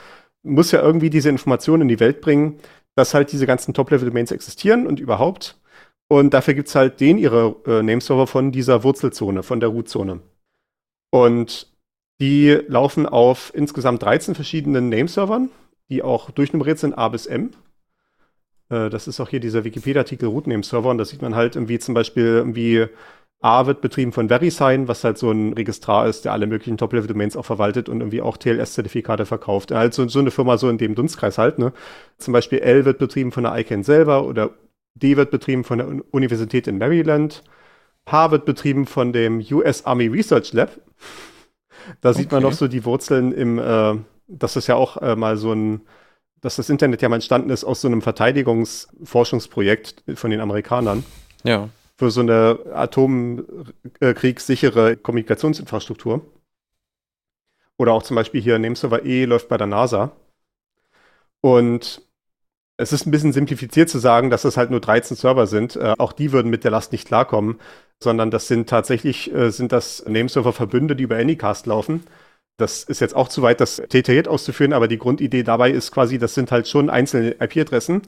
[SPEAKER 2] muss ja irgendwie diese Informationen in die Welt bringen, dass halt diese ganzen Top-Level-Domains existieren und überhaupt. Und dafür gibt es halt den ihre äh, Nameserver von dieser Wurzelzone, von der Root-Zone. Und die laufen auf insgesamt 13 verschiedenen Nameservern, die auch durchnummeriert sind A bis M. Äh, das ist auch hier dieser Wikipedia-Artikel Root Nameserver und da sieht man halt irgendwie zum Beispiel irgendwie A wird betrieben von VeriSign, was halt so ein Registrar ist, der alle möglichen Top-Level-Domains auch verwaltet und irgendwie auch TLS-Zertifikate verkauft. Also so eine Firma so in dem Dunstkreis halt, ne? Zum Beispiel L wird betrieben von der ICANN selber oder D wird betrieben von der Universität in Maryland. H wird betrieben von dem US Army Research Lab. Da sieht man noch so die Wurzeln im, äh, das ist ja auch äh, mal so ein, dass das Internet ja mal entstanden ist aus so einem Verteidigungsforschungsprojekt von den Amerikanern.
[SPEAKER 1] Ja
[SPEAKER 2] für so eine atomkriegssichere Kommunikationsinfrastruktur. Oder auch zum Beispiel hier Nameserver E läuft bei der NASA. Und es ist ein bisschen simplifiziert zu sagen, dass es halt nur 13 Server sind. Äh, auch die würden mit der Last nicht klarkommen, sondern das sind tatsächlich äh, sind das Nameserver-Verbünde, die über Anycast laufen. Das ist jetzt auch zu weit, das detailliert auszuführen, aber die Grundidee dabei ist quasi, das sind halt schon einzelne IP-Adressen,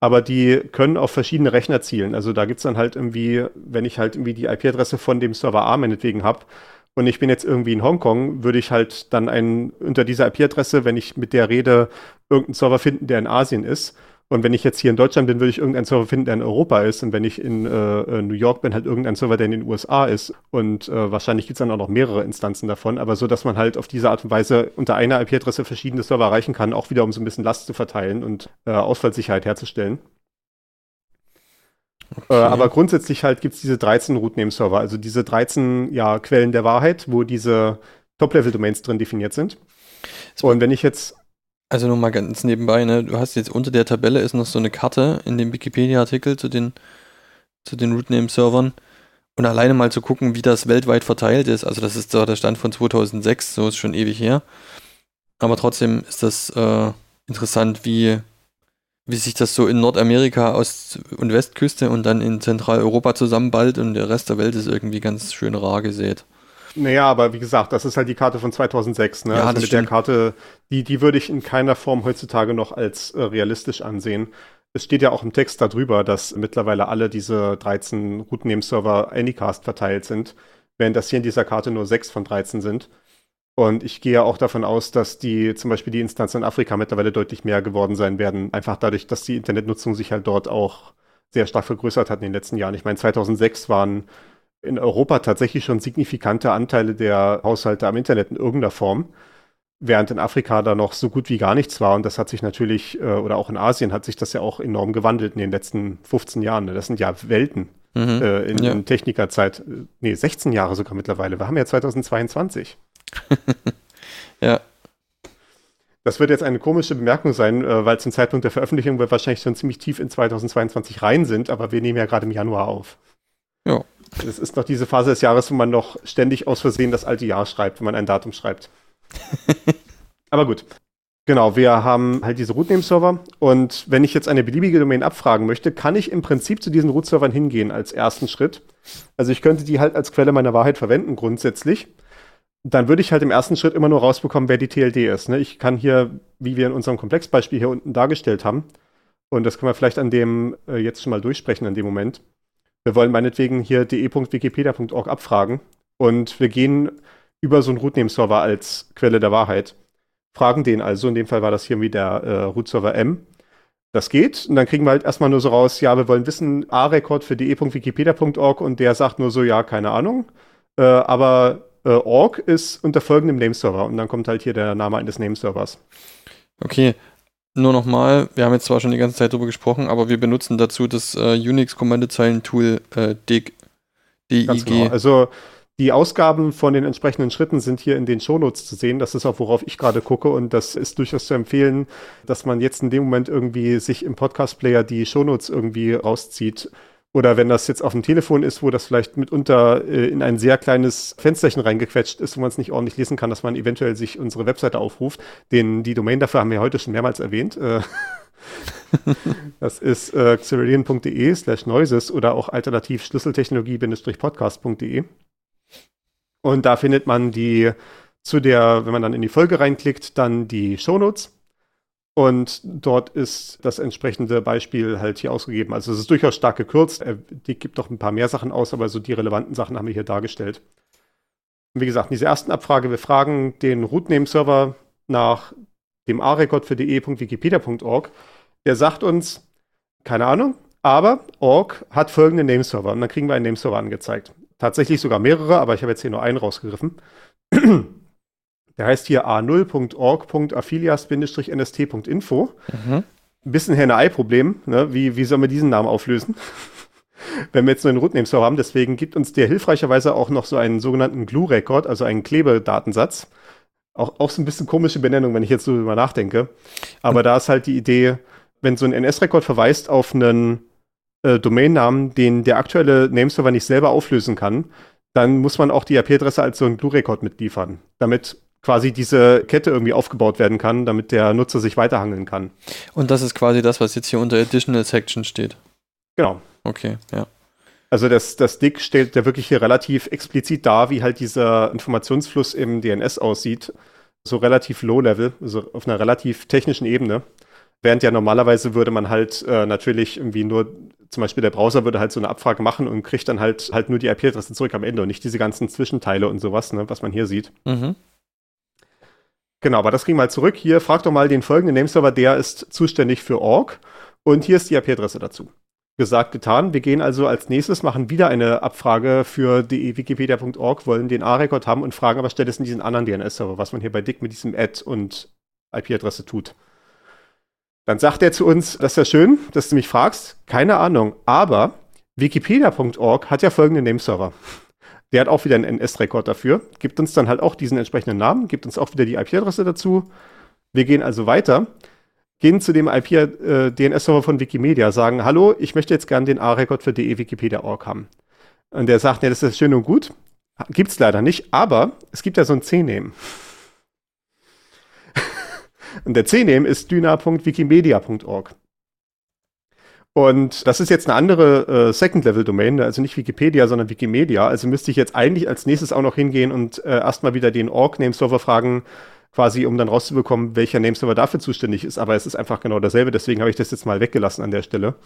[SPEAKER 2] aber die können auf verschiedene Rechner zielen. Also da gibt es dann halt irgendwie, wenn ich halt irgendwie die IP-Adresse von dem Server A meinetwegen habe und ich bin jetzt irgendwie in Hongkong, würde ich halt dann einen unter dieser IP-Adresse, wenn ich mit der rede, irgendeinen Server finden, der in Asien ist. Und wenn ich jetzt hier in Deutschland bin, würde ich irgendeinen Server finden, der in Europa ist. Und wenn ich in äh, äh New York bin, halt irgendeinen Server, der in den USA ist. Und äh, wahrscheinlich gibt es dann auch noch mehrere Instanzen davon. Aber so, dass man halt auf diese Art und Weise unter einer IP-Adresse verschiedene Server erreichen kann, auch wieder um so ein bisschen Last zu verteilen und äh, Ausfallsicherheit herzustellen. Äh, okay. aber grundsätzlich halt gibt es diese 13 Root-Name-Server, also diese 13 ja, Quellen der Wahrheit, wo diese Top-Level-Domains drin definiert sind. Und wenn ich jetzt
[SPEAKER 1] also nur mal ganz nebenbei, ne? Du hast jetzt unter der Tabelle ist noch so eine Karte in dem Wikipedia-Artikel zu den, zu den Rootname-Servern. Und alleine mal zu gucken, wie das weltweit verteilt ist. Also das ist zwar der Stand von 2006, so ist schon ewig her. Aber trotzdem ist das äh, interessant, wie, wie sich das so in Nordamerika, Ost- und Westküste und dann in Zentraleuropa zusammenballt und der Rest der Welt ist irgendwie ganz schön rar gesät.
[SPEAKER 2] Naja, aber wie gesagt, das ist halt die Karte von 2006. Ne? Ja, also mit stimmt. der Karte, die, die würde ich in keiner Form heutzutage noch als äh, realistisch ansehen. Es steht ja auch im Text darüber, dass mittlerweile alle diese 13 Rootname-Server Anycast verteilt sind, während das hier in dieser Karte nur 6 von 13 sind. Und ich gehe auch davon aus, dass die zum Beispiel die Instanzen in Afrika mittlerweile deutlich mehr geworden sein werden. Einfach dadurch, dass die Internetnutzung sich halt dort auch sehr stark vergrößert hat in den letzten Jahren. Ich meine, 2006 waren in Europa tatsächlich schon signifikante Anteile der Haushalte am Internet in irgendeiner Form, während in Afrika da noch so gut wie gar nichts war. Und das hat sich natürlich, äh, oder auch in Asien hat sich das ja auch enorm gewandelt in den letzten 15 Jahren. Das sind ja Welten mhm. äh, in, ja. in Technikerzeit. Nee, 16 Jahre sogar mittlerweile. Wir haben ja 2022.
[SPEAKER 1] ja.
[SPEAKER 2] Das wird jetzt eine komische Bemerkung sein, äh, weil zum Zeitpunkt der Veröffentlichung wir wahrscheinlich schon ziemlich tief in 2022 rein sind, aber wir nehmen ja gerade im Januar auf.
[SPEAKER 1] Ja.
[SPEAKER 2] Es ist noch diese Phase des Jahres, wo man noch ständig aus Versehen das alte Jahr schreibt, wenn man ein Datum schreibt. Aber gut. Genau, wir haben halt diese Rootname-Server und wenn ich jetzt eine beliebige Domain abfragen möchte, kann ich im Prinzip zu diesen Root-Servern hingehen als ersten Schritt. Also ich könnte die halt als Quelle meiner Wahrheit verwenden grundsätzlich. Dann würde ich halt im ersten Schritt immer nur rausbekommen, wer die TLD ist. Ne? Ich kann hier, wie wir in unserem Komplexbeispiel hier unten dargestellt haben, und das können wir vielleicht an dem äh, jetzt schon mal durchsprechen in dem Moment, wir wollen meinetwegen hier de.wikipedia.org abfragen und wir gehen über so einen Rootname-Server als Quelle der Wahrheit. Fragen den also, in dem Fall war das hier irgendwie der äh, Root-Server M. Das geht und dann kriegen wir halt erstmal nur so raus, ja, wir wollen wissen, A-Rekord für de.wikipedia.org und der sagt nur so, ja, keine Ahnung. Äh, aber äh, org ist unter folgendem Nameserver und dann kommt halt hier der Name eines Nameservers.
[SPEAKER 1] Okay, nur nochmal, wir haben jetzt zwar schon die ganze Zeit drüber gesprochen, aber wir benutzen dazu das äh, Unix-Kommandozeilen-Tool äh, dig.
[SPEAKER 2] DIG. Genau. Also Die Ausgaben von den entsprechenden Schritten sind hier in den Shownotes zu sehen. Das ist auch, worauf ich gerade gucke. Und das ist durchaus zu empfehlen, dass man jetzt in dem Moment irgendwie sich im Podcast-Player die Shownotes irgendwie rauszieht. Oder wenn das jetzt auf dem Telefon ist, wo das vielleicht mitunter äh, in ein sehr kleines Fensterchen reingequetscht ist, wo man es nicht ordentlich lesen kann, dass man eventuell sich unsere Webseite aufruft. Den, die Domain dafür haben wir heute schon mehrmals erwähnt. Äh, das ist äh, xerillion.de slash noises oder auch alternativ schlüsseltechnologie-podcast.de. Und da findet man die zu der, wenn man dann in die Folge reinklickt, dann die Shownotes. Und dort ist das entsprechende Beispiel halt hier ausgegeben. Also es ist durchaus stark gekürzt. Er gibt doch ein paar mehr Sachen aus, aber so die relevanten Sachen haben wir hier dargestellt. Und wie gesagt, in dieser ersten Abfrage, wir fragen den Rootname-Server nach dem A-Rekord für de.wikipedia.org. Der sagt uns, keine Ahnung, aber org hat folgende Nameserver. Und dann kriegen wir einen Nameserver angezeigt. Tatsächlich sogar mehrere, aber ich habe jetzt hier nur einen rausgegriffen. Der heißt hier a0.org.affilias-nst.info. Mhm. Ein bisschen Henne-Ei-Problem. Ne? Wie, wie sollen wir diesen Namen auflösen? Wenn wir jetzt nur einen Rootname-Server haben, deswegen gibt uns der hilfreicherweise auch noch so einen sogenannten Glue-Record, also einen Klebedatensatz. Auch, auch so ein bisschen komische Benennung, wenn ich jetzt so drüber nachdenke. Aber mhm. da ist halt die Idee, wenn so ein NS-Record verweist auf einen äh, Domainnamen, den der aktuelle Nameserver nicht selber auflösen kann, dann muss man auch die IP-Adresse als so ein Glue-Record mitliefern, damit quasi diese Kette irgendwie aufgebaut werden kann, damit der Nutzer sich weiterhangeln kann.
[SPEAKER 1] Und das ist quasi das, was jetzt hier unter Additional Section steht.
[SPEAKER 2] Genau.
[SPEAKER 1] Okay, ja.
[SPEAKER 2] Also das, das Dick stellt ja wirklich hier relativ explizit dar, wie halt dieser Informationsfluss im DNS aussieht. So relativ low-level, also auf einer relativ technischen Ebene. Während ja normalerweise würde man halt äh, natürlich irgendwie nur, zum Beispiel der Browser würde halt so eine Abfrage machen und kriegt dann halt halt nur die IP-Adresse zurück am Ende und nicht diese ganzen Zwischenteile und sowas, ne, was man hier sieht. Mhm. Genau, aber das wir mal zurück. Hier, frag doch mal den folgenden Nameserver, der ist zuständig für org. Und hier ist die IP-Adresse dazu. Gesagt, getan. Wir gehen also als nächstes, machen wieder eine Abfrage für wikipedia.org, wollen den A-Record haben und fragen aber stattdessen diesen anderen DNS-Server, was man hier bei Dick mit diesem Add und IP-Adresse tut. Dann sagt er zu uns, das ist ja schön, dass du mich fragst. Keine Ahnung. Aber wikipedia.org hat ja folgenden Nameserver. Der hat auch wieder einen NS-Rekord dafür, gibt uns dann halt auch diesen entsprechenden Namen, gibt uns auch wieder die IP-Adresse dazu. Wir gehen also weiter, gehen zu dem IP-DNS-Server äh, von Wikimedia, sagen, hallo, ich möchte jetzt gerne den A-Rekord für de Wikipedia.org haben. Und der sagt, ja, das ist schön und gut. Gibt es leider nicht, aber es gibt ja so ein C-Name. Und der C-Name ist dyna.wikimedia.org. Und das ist jetzt eine andere äh, Second-Level-Domain, ne? also nicht Wikipedia, sondern Wikimedia. Also müsste ich jetzt eigentlich als nächstes auch noch hingehen und äh, erstmal wieder den Org-Nameserver fragen, quasi, um dann rauszubekommen, welcher Nameserver dafür zuständig ist. Aber es ist einfach genau dasselbe, deswegen habe ich das jetzt mal weggelassen an der Stelle.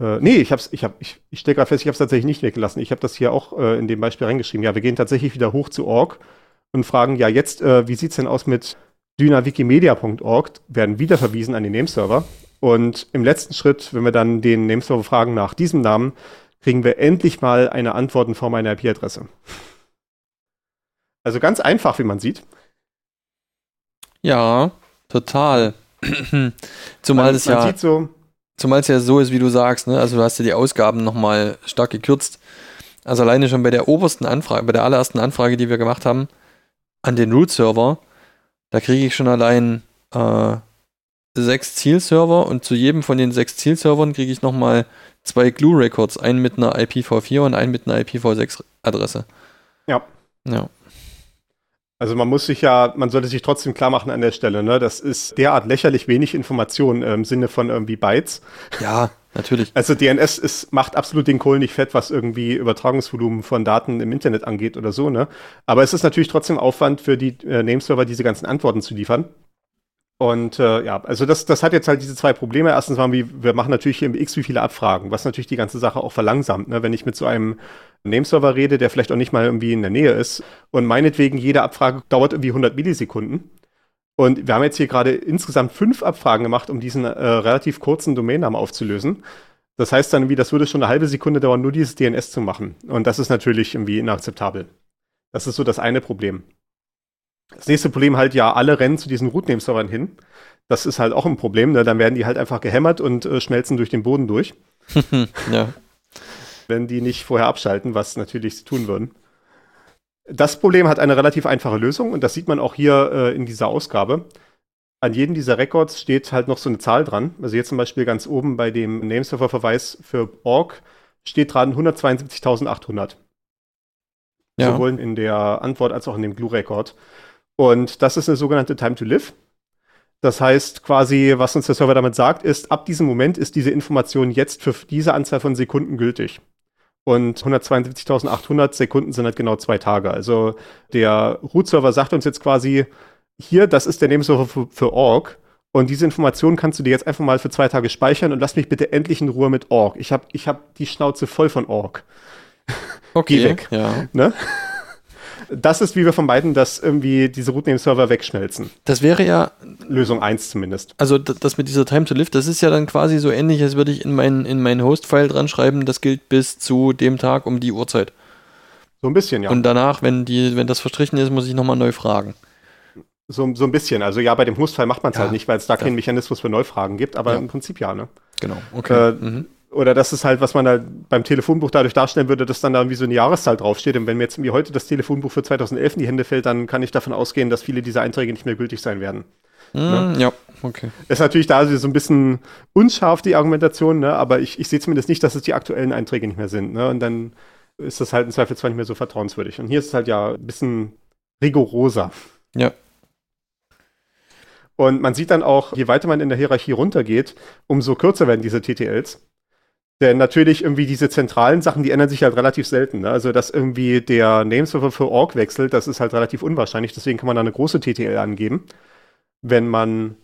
[SPEAKER 2] Äh, nee, ich hab's, ich hab, ich, ich stelle gerade fest, ich habe es tatsächlich nicht weggelassen. Ich habe das hier auch äh, in dem Beispiel reingeschrieben. Ja, wir gehen tatsächlich wieder hoch zu Org und fragen, ja, jetzt, äh, wie sieht's denn aus mit dynawikimedia.org werden wieder verwiesen an den Nameserver. Und im letzten Schritt, wenn wir dann den Nameserver fragen nach diesem Namen, kriegen wir endlich mal eine Antwort in Form einer IP-Adresse. Also ganz einfach, wie man sieht.
[SPEAKER 1] Ja, total. zumal man, es ja, so, zumal es ja so ist, wie du sagst, ne? Also du hast ja die Ausgaben nochmal stark gekürzt. Also alleine schon bei der obersten Anfrage, bei der allerersten Anfrage, die wir gemacht haben, an den Root-Server, da kriege ich schon allein äh, sechs Zielserver und zu jedem von den sechs Zielservern kriege ich nochmal zwei Glue-Records, einen mit einer IPv4 und einen mit einer IPv6-Adresse.
[SPEAKER 2] Ja. Ja. Also man muss sich ja, man sollte sich trotzdem klar machen an der Stelle, ne? Das ist derart lächerlich wenig Information äh, im Sinne von irgendwie Bytes.
[SPEAKER 1] Ja, natürlich.
[SPEAKER 2] Also DNS ist, macht absolut den Kohl nicht fett, was irgendwie Übertragungsvolumen von Daten im Internet angeht oder so, ne? Aber es ist natürlich trotzdem Aufwand für die äh, Nameserver, diese ganzen Antworten zu liefern. Und äh, ja, also das, das hat jetzt halt diese zwei Probleme. Erstens waren wir, wir machen natürlich hier x wie viele Abfragen, was natürlich die ganze Sache auch verlangsamt. Ne? Wenn ich mit so einem Nameserver rede, der vielleicht auch nicht mal irgendwie in der Nähe ist und meinetwegen jede Abfrage dauert irgendwie 100 Millisekunden. Und wir haben jetzt hier gerade insgesamt fünf Abfragen gemacht, um diesen äh, relativ kurzen Domainnamen aufzulösen. Das heißt dann, wie das würde schon eine halbe Sekunde dauern, nur dieses DNS zu machen. Und das ist natürlich irgendwie inakzeptabel. Das ist so das eine Problem. Das nächste Problem halt, ja, alle rennen zu diesen Rootname-Servern hin. Das ist halt auch ein Problem. Ne? Dann werden die halt einfach gehämmert und äh, schmelzen durch den Boden durch.
[SPEAKER 1] ja.
[SPEAKER 2] wenn die nicht vorher abschalten, was natürlich sie tun würden. Das Problem hat eine relativ einfache Lösung und das sieht man auch hier äh, in dieser Ausgabe. An jedem dieser Records steht halt noch so eine Zahl dran. Also jetzt zum Beispiel ganz oben bei dem Nameserver-Verweis für org steht dran 172.800. Ja. Sowohl in der Antwort als auch in dem Glue-Record. Und das ist eine sogenannte Time to Live. Das heißt quasi, was uns der Server damit sagt, ist, ab diesem Moment ist diese Information jetzt für diese Anzahl von Sekunden gültig. Und 172.800 Sekunden sind halt genau zwei Tage. Also der Root-Server sagt uns jetzt quasi, hier, das ist der Nameserver für, für Org. Und diese Information kannst du dir jetzt einfach mal für zwei Tage speichern und lass mich bitte endlich in Ruhe mit Org. Ich habe ich hab die Schnauze voll von Org.
[SPEAKER 1] Okay, Geh weg. Ja.
[SPEAKER 2] Ne? Das ist, wie wir vermeiden, dass irgendwie diese Rootname-Server wegschmelzen.
[SPEAKER 1] Das wäre ja.
[SPEAKER 2] Lösung 1 zumindest.
[SPEAKER 1] Also, das mit dieser Time to Live, das ist ja dann quasi so ähnlich, als würde ich in meinen in mein Host-File dran schreiben, das gilt bis zu dem Tag um die Uhrzeit.
[SPEAKER 2] So ein bisschen, ja.
[SPEAKER 1] Und danach, wenn, die, wenn das verstrichen ist, muss ich nochmal neu fragen.
[SPEAKER 2] So, so ein bisschen. Also ja, bei dem Host-File macht man es ja, halt nicht, weil es da keinen Mechanismus für Neufragen gibt, aber ja. im Prinzip ja, ne?
[SPEAKER 1] Genau, okay. Äh,
[SPEAKER 2] mhm. Oder das ist halt, was man da beim Telefonbuch dadurch darstellen würde, dass dann da irgendwie so eine Jahreszahl draufsteht. Und wenn mir jetzt irgendwie heute das Telefonbuch für 2011 in die Hände fällt, dann kann ich davon ausgehen, dass viele dieser Einträge nicht mehr gültig sein werden.
[SPEAKER 1] Mm, ne? Ja, okay.
[SPEAKER 2] Ist natürlich da so ein bisschen unscharf, die Argumentation, ne? aber ich, ich sehe zumindest nicht, dass es die aktuellen Einträge nicht mehr sind. Ne? Und dann ist das halt im Zweifelsfall nicht mehr so vertrauenswürdig. Und hier ist es halt ja ein bisschen rigoroser.
[SPEAKER 1] Ja.
[SPEAKER 2] Und man sieht dann auch, je weiter man in der Hierarchie runtergeht, umso kürzer werden diese TTLs. Denn natürlich irgendwie diese zentralen Sachen, die ändern sich halt relativ selten. Ne? Also, dass irgendwie der Nameserver für Org wechselt, das ist halt relativ unwahrscheinlich. Deswegen kann man da eine große TTL angeben. Wenn man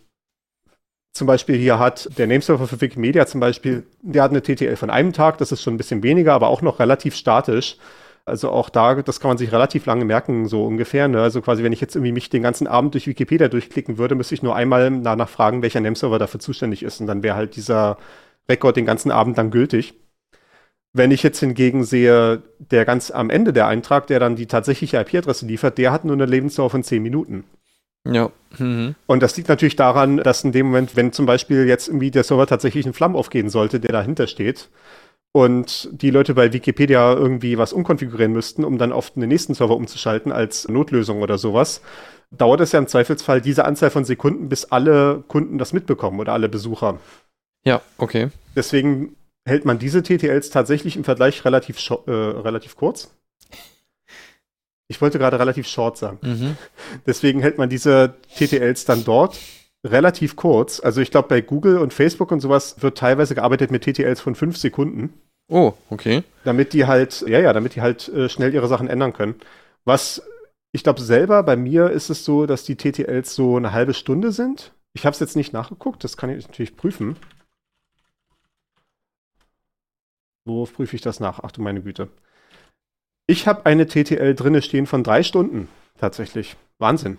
[SPEAKER 2] zum Beispiel hier hat, der Nameserver für Wikimedia zum Beispiel, der hat eine TTL von einem Tag, das ist schon ein bisschen weniger, aber auch noch relativ statisch. Also auch da, das kann man sich relativ lange merken, so ungefähr. Ne? Also quasi, wenn ich jetzt irgendwie mich den ganzen Abend durch Wikipedia durchklicken würde, müsste ich nur einmal danach fragen, welcher Nameserver dafür zuständig ist. Und dann wäre halt dieser Rekord den ganzen Abend lang gültig. Wenn ich jetzt hingegen sehe, der ganz am Ende der Eintrag, der dann die tatsächliche IP-Adresse liefert, der hat nur eine Lebensdauer von 10 Minuten.
[SPEAKER 1] Ja.
[SPEAKER 2] Mhm. Und das liegt natürlich daran, dass in dem Moment, wenn zum Beispiel jetzt irgendwie der Server tatsächlich einen Flammen aufgehen sollte, der dahinter steht, und die Leute bei Wikipedia irgendwie was umkonfigurieren müssten, um dann auf den nächsten Server umzuschalten als Notlösung oder sowas, dauert es ja im Zweifelsfall diese Anzahl von Sekunden, bis alle Kunden das mitbekommen oder alle Besucher.
[SPEAKER 1] Ja, okay.
[SPEAKER 2] Deswegen hält man diese TTLs tatsächlich im Vergleich relativ, äh, relativ kurz. Ich wollte gerade relativ short sagen. Mhm. Deswegen hält man diese TTLs dann dort relativ kurz. Also ich glaube, bei Google und Facebook und sowas wird teilweise gearbeitet mit TTLs von fünf Sekunden.
[SPEAKER 1] Oh, okay.
[SPEAKER 2] Damit die halt, ja, ja, damit die halt äh, schnell ihre Sachen ändern können. Was ich glaube selber, bei mir ist es so, dass die TTLs so eine halbe Stunde sind. Ich habe es jetzt nicht nachgeguckt, das kann ich natürlich prüfen. Wo prüfe ich das nach? Ach du meine Güte. Ich habe eine TTL drinne stehen von drei Stunden. Tatsächlich. Wahnsinn.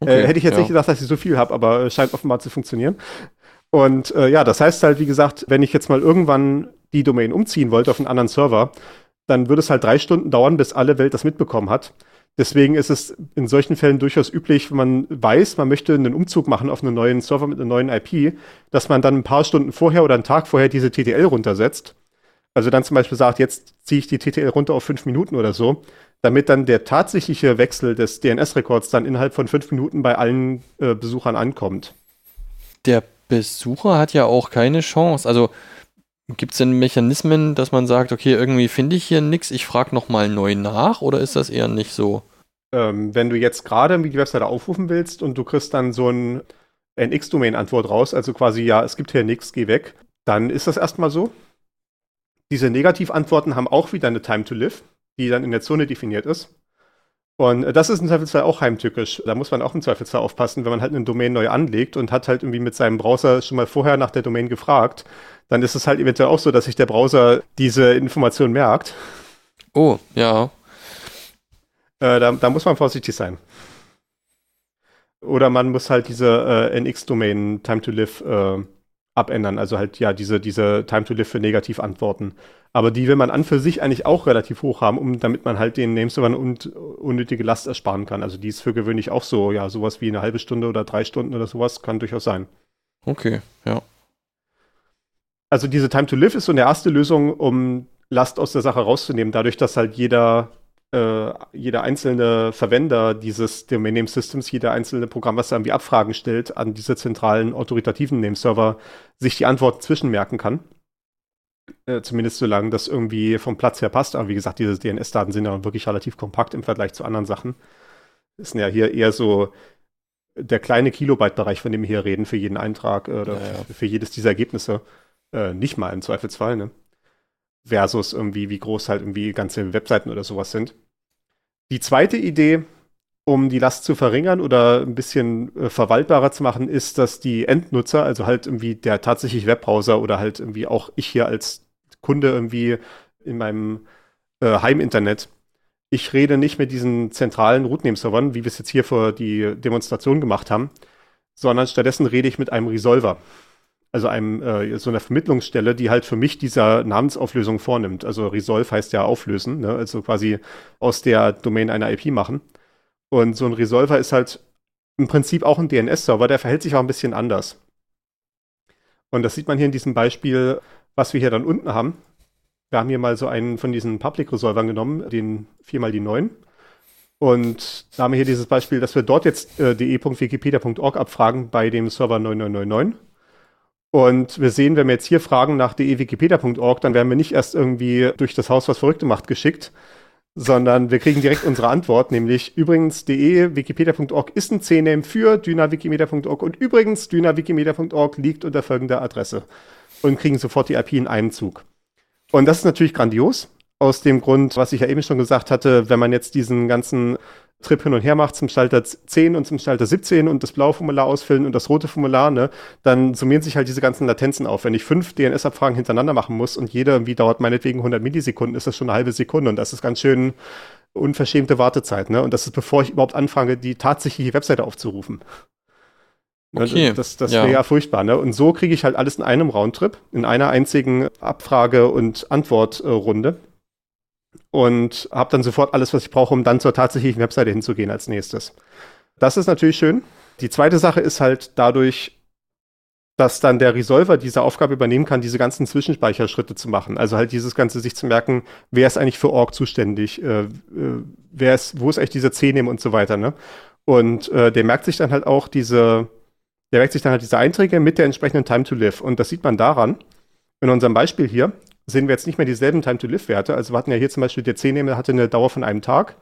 [SPEAKER 2] Äh, okay, äh, hätte ich jetzt ja. nicht gedacht, dass ich so viel habe, aber es scheint offenbar zu funktionieren. Und äh, ja, das heißt halt, wie gesagt, wenn ich jetzt mal irgendwann die Domain umziehen wollte auf einen anderen Server, dann würde es halt drei Stunden dauern, bis alle Welt das mitbekommen hat. Deswegen ist es in solchen Fällen durchaus üblich, wenn man weiß, man möchte einen Umzug machen auf einen neuen Server mit einer neuen IP, dass man dann ein paar Stunden vorher oder einen Tag vorher diese TTL runtersetzt. Also dann zum Beispiel sagt, jetzt ziehe ich die TTL runter auf fünf Minuten oder so, damit dann der tatsächliche Wechsel des DNS-Rekords dann innerhalb von fünf Minuten bei allen äh, Besuchern ankommt.
[SPEAKER 1] Der Besucher hat ja auch keine Chance. Also Gibt es denn Mechanismen, dass man sagt, okay, irgendwie finde ich hier nichts, ich frage nochmal neu nach oder ist das eher nicht so?
[SPEAKER 2] Ähm, wenn du jetzt gerade die Webseite aufrufen willst und du kriegst dann so ein NX-Domain-Antwort raus, also quasi, ja, es gibt hier nichts, geh weg, dann ist das erstmal so. Diese Negativantworten haben auch wieder eine Time to Live, die dann in der Zone definiert ist. Und das ist im Zweifelsfall auch heimtückisch. Da muss man auch im Zweifelsfall aufpassen, wenn man halt eine Domain neu anlegt und hat halt irgendwie mit seinem Browser schon mal vorher nach der Domain gefragt, dann ist es halt eventuell auch so, dass sich der Browser diese Information merkt.
[SPEAKER 1] Oh, ja.
[SPEAKER 2] Äh, da, da, muss man vorsichtig sein. Oder man muss halt diese äh, NX-Domain Time to Live äh, abändern. Also halt ja diese, diese Time to Live für Negativantworten. Aber die will man an für sich eigentlich auch relativ hoch haben, um, damit man halt den Nameservern und unnötige Last ersparen kann. Also die ist für gewöhnlich auch so, ja, sowas wie eine halbe Stunde oder drei Stunden oder sowas kann durchaus sein.
[SPEAKER 1] Okay, ja.
[SPEAKER 2] Also diese Time to Live ist so eine erste Lösung, um Last aus der Sache rauszunehmen, dadurch, dass halt jeder, äh, jeder einzelne Verwender dieses Domain Name Systems, jeder einzelne Programm, was da irgendwie Abfragen stellt an diese zentralen autoritativen Name-Server, sich die Antworten zwischenmerken kann. Äh, zumindest solange das irgendwie vom Platz her passt. Aber wie gesagt, diese DNS-Daten sind ja wirklich relativ kompakt im Vergleich zu anderen Sachen. Das sind ja hier eher so der kleine Kilobyte-Bereich, von dem wir hier reden, für jeden Eintrag oder ja, ja. für jedes dieser Ergebnisse. Äh, nicht mal im Zweifelsfall, ne? Versus irgendwie, wie groß halt irgendwie ganze Webseiten oder sowas sind. Die zweite Idee, um die Last zu verringern oder ein bisschen äh, verwaltbarer zu machen, ist, dass die Endnutzer, also halt irgendwie der tatsächlich Webbrowser oder halt irgendwie auch ich hier als Kunde irgendwie in meinem äh, Heiminternet, ich rede nicht mit diesen zentralen Rootname-Servern, wie wir es jetzt hier für die Demonstration gemacht haben, sondern stattdessen rede ich mit einem Resolver also einem äh, so einer Vermittlungsstelle, die halt für mich dieser Namensauflösung vornimmt. Also Resolve heißt ja auflösen, ne? also quasi aus der Domain einer IP machen. Und so ein Resolver ist halt im Prinzip auch ein DNS-Server, der verhält sich auch ein bisschen anders. Und das sieht man hier in diesem Beispiel, was wir hier dann unten haben. Wir haben hier mal so einen von diesen Public-Resolvern genommen, den 4 mal die 9. Und da haben wir hier dieses Beispiel, dass wir dort jetzt äh, de.wikipedia.org abfragen bei dem Server 9999. Und wir sehen, wenn wir jetzt hier fragen nach dewikipedia.org, dann werden wir nicht erst irgendwie durch das Haus was Verrückte macht geschickt, sondern wir kriegen direkt unsere Antwort, nämlich übrigens de.wikipedia.org ist ein CNAME für dynawikimedia.org und übrigens dynawikimedia.org liegt unter folgender Adresse und kriegen sofort die IP in einem Zug. Und das ist natürlich grandios, aus dem Grund, was ich ja eben schon gesagt hatte, wenn man jetzt diesen ganzen Trip hin und her macht zum Schalter 10 und zum Schalter 17 und das blaue Formular ausfüllen und das rote Formular, ne, dann summieren sich halt diese ganzen Latenzen auf. Wenn ich fünf DNS-Abfragen hintereinander machen muss und jeder irgendwie dauert meinetwegen 100 Millisekunden, ist das schon eine halbe Sekunde und das ist ganz schön unverschämte Wartezeit, ne? Und das ist bevor ich überhaupt anfange, die tatsächliche Webseite aufzurufen. Ne, okay. Das, das wäre ja. ja furchtbar, ne? Und so kriege ich halt alles in einem Roundtrip, in einer einzigen Abfrage- und Antwortrunde und habe dann sofort alles, was ich brauche, um dann zur tatsächlichen Webseite hinzugehen als nächstes. Das ist natürlich schön. Die zweite Sache ist halt dadurch, dass dann der Resolver diese Aufgabe übernehmen kann, diese ganzen Zwischenspeicherschritte zu machen. Also halt dieses Ganze sich zu merken, wer ist eigentlich für Org zuständig, äh, äh, wer ist, wo ist eigentlich dieser C-Name und so weiter, ne? Und äh, der merkt sich dann halt auch diese, der merkt sich dann halt diese Einträge mit der entsprechenden Time to Live. Und das sieht man daran, in unserem Beispiel hier, sehen wir jetzt nicht mehr dieselben Time-to-Live-Werte. Also wir hatten ja hier zum Beispiel, der C-Name hatte eine Dauer von einem Tag,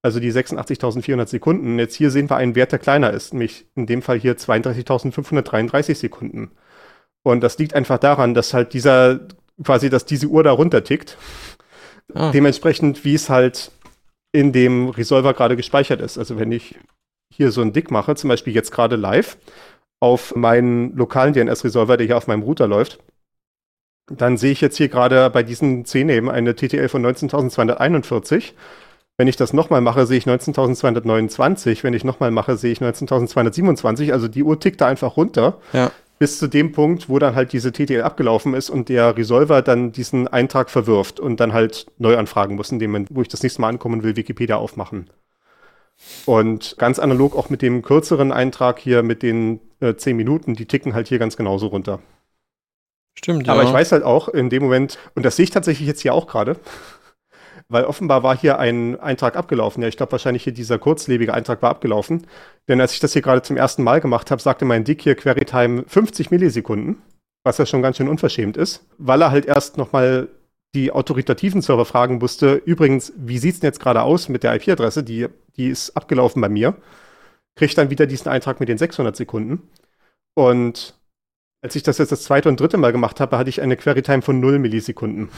[SPEAKER 2] also die 86.400 Sekunden. Jetzt hier sehen wir einen Wert, der kleiner ist, nämlich in dem Fall hier 32.533 Sekunden. Und das liegt einfach daran, dass halt dieser, quasi, dass diese Uhr da runter tickt. Ah. Dementsprechend, wie es halt in dem Resolver gerade gespeichert ist. Also wenn ich hier so einen Dick mache, zum Beispiel jetzt gerade live, auf meinen lokalen DNS-Resolver, der hier auf meinem Router läuft, dann sehe ich jetzt hier gerade bei diesen 10 eben eine TTL von 19.241. Wenn ich das nochmal mache, sehe ich 19.229. Wenn ich nochmal mache, sehe ich 19.227. Also die Uhr tickt da einfach runter. Ja. Bis zu dem Punkt, wo dann halt diese TTL abgelaufen ist und der Resolver dann diesen Eintrag verwirft und dann halt neu anfragen muss, indem man, wo ich das nächste Mal ankommen will, Wikipedia aufmachen. Und ganz analog auch mit dem kürzeren Eintrag hier mit den äh, 10 Minuten, die ticken halt hier ganz genauso runter.
[SPEAKER 1] Stimmt,
[SPEAKER 2] ja. Aber ich weiß halt auch in dem Moment, und das sehe ich tatsächlich jetzt hier auch gerade, weil offenbar war hier ein Eintrag abgelaufen. Ja, ich glaube wahrscheinlich hier dieser kurzlebige Eintrag war abgelaufen. Denn als ich das hier gerade zum ersten Mal gemacht habe, sagte mein Dick hier Querytime 50 Millisekunden, was ja schon ganz schön unverschämt ist, weil er halt erst nochmal die autoritativen Server fragen musste, übrigens, wie sieht es denn jetzt gerade aus mit der IP-Adresse? Die, die ist abgelaufen bei mir. Kriegt dann wieder diesen Eintrag mit den 600 Sekunden. Und als ich das jetzt das zweite und dritte Mal gemacht habe, hatte ich eine Query-Time von 0 Millisekunden.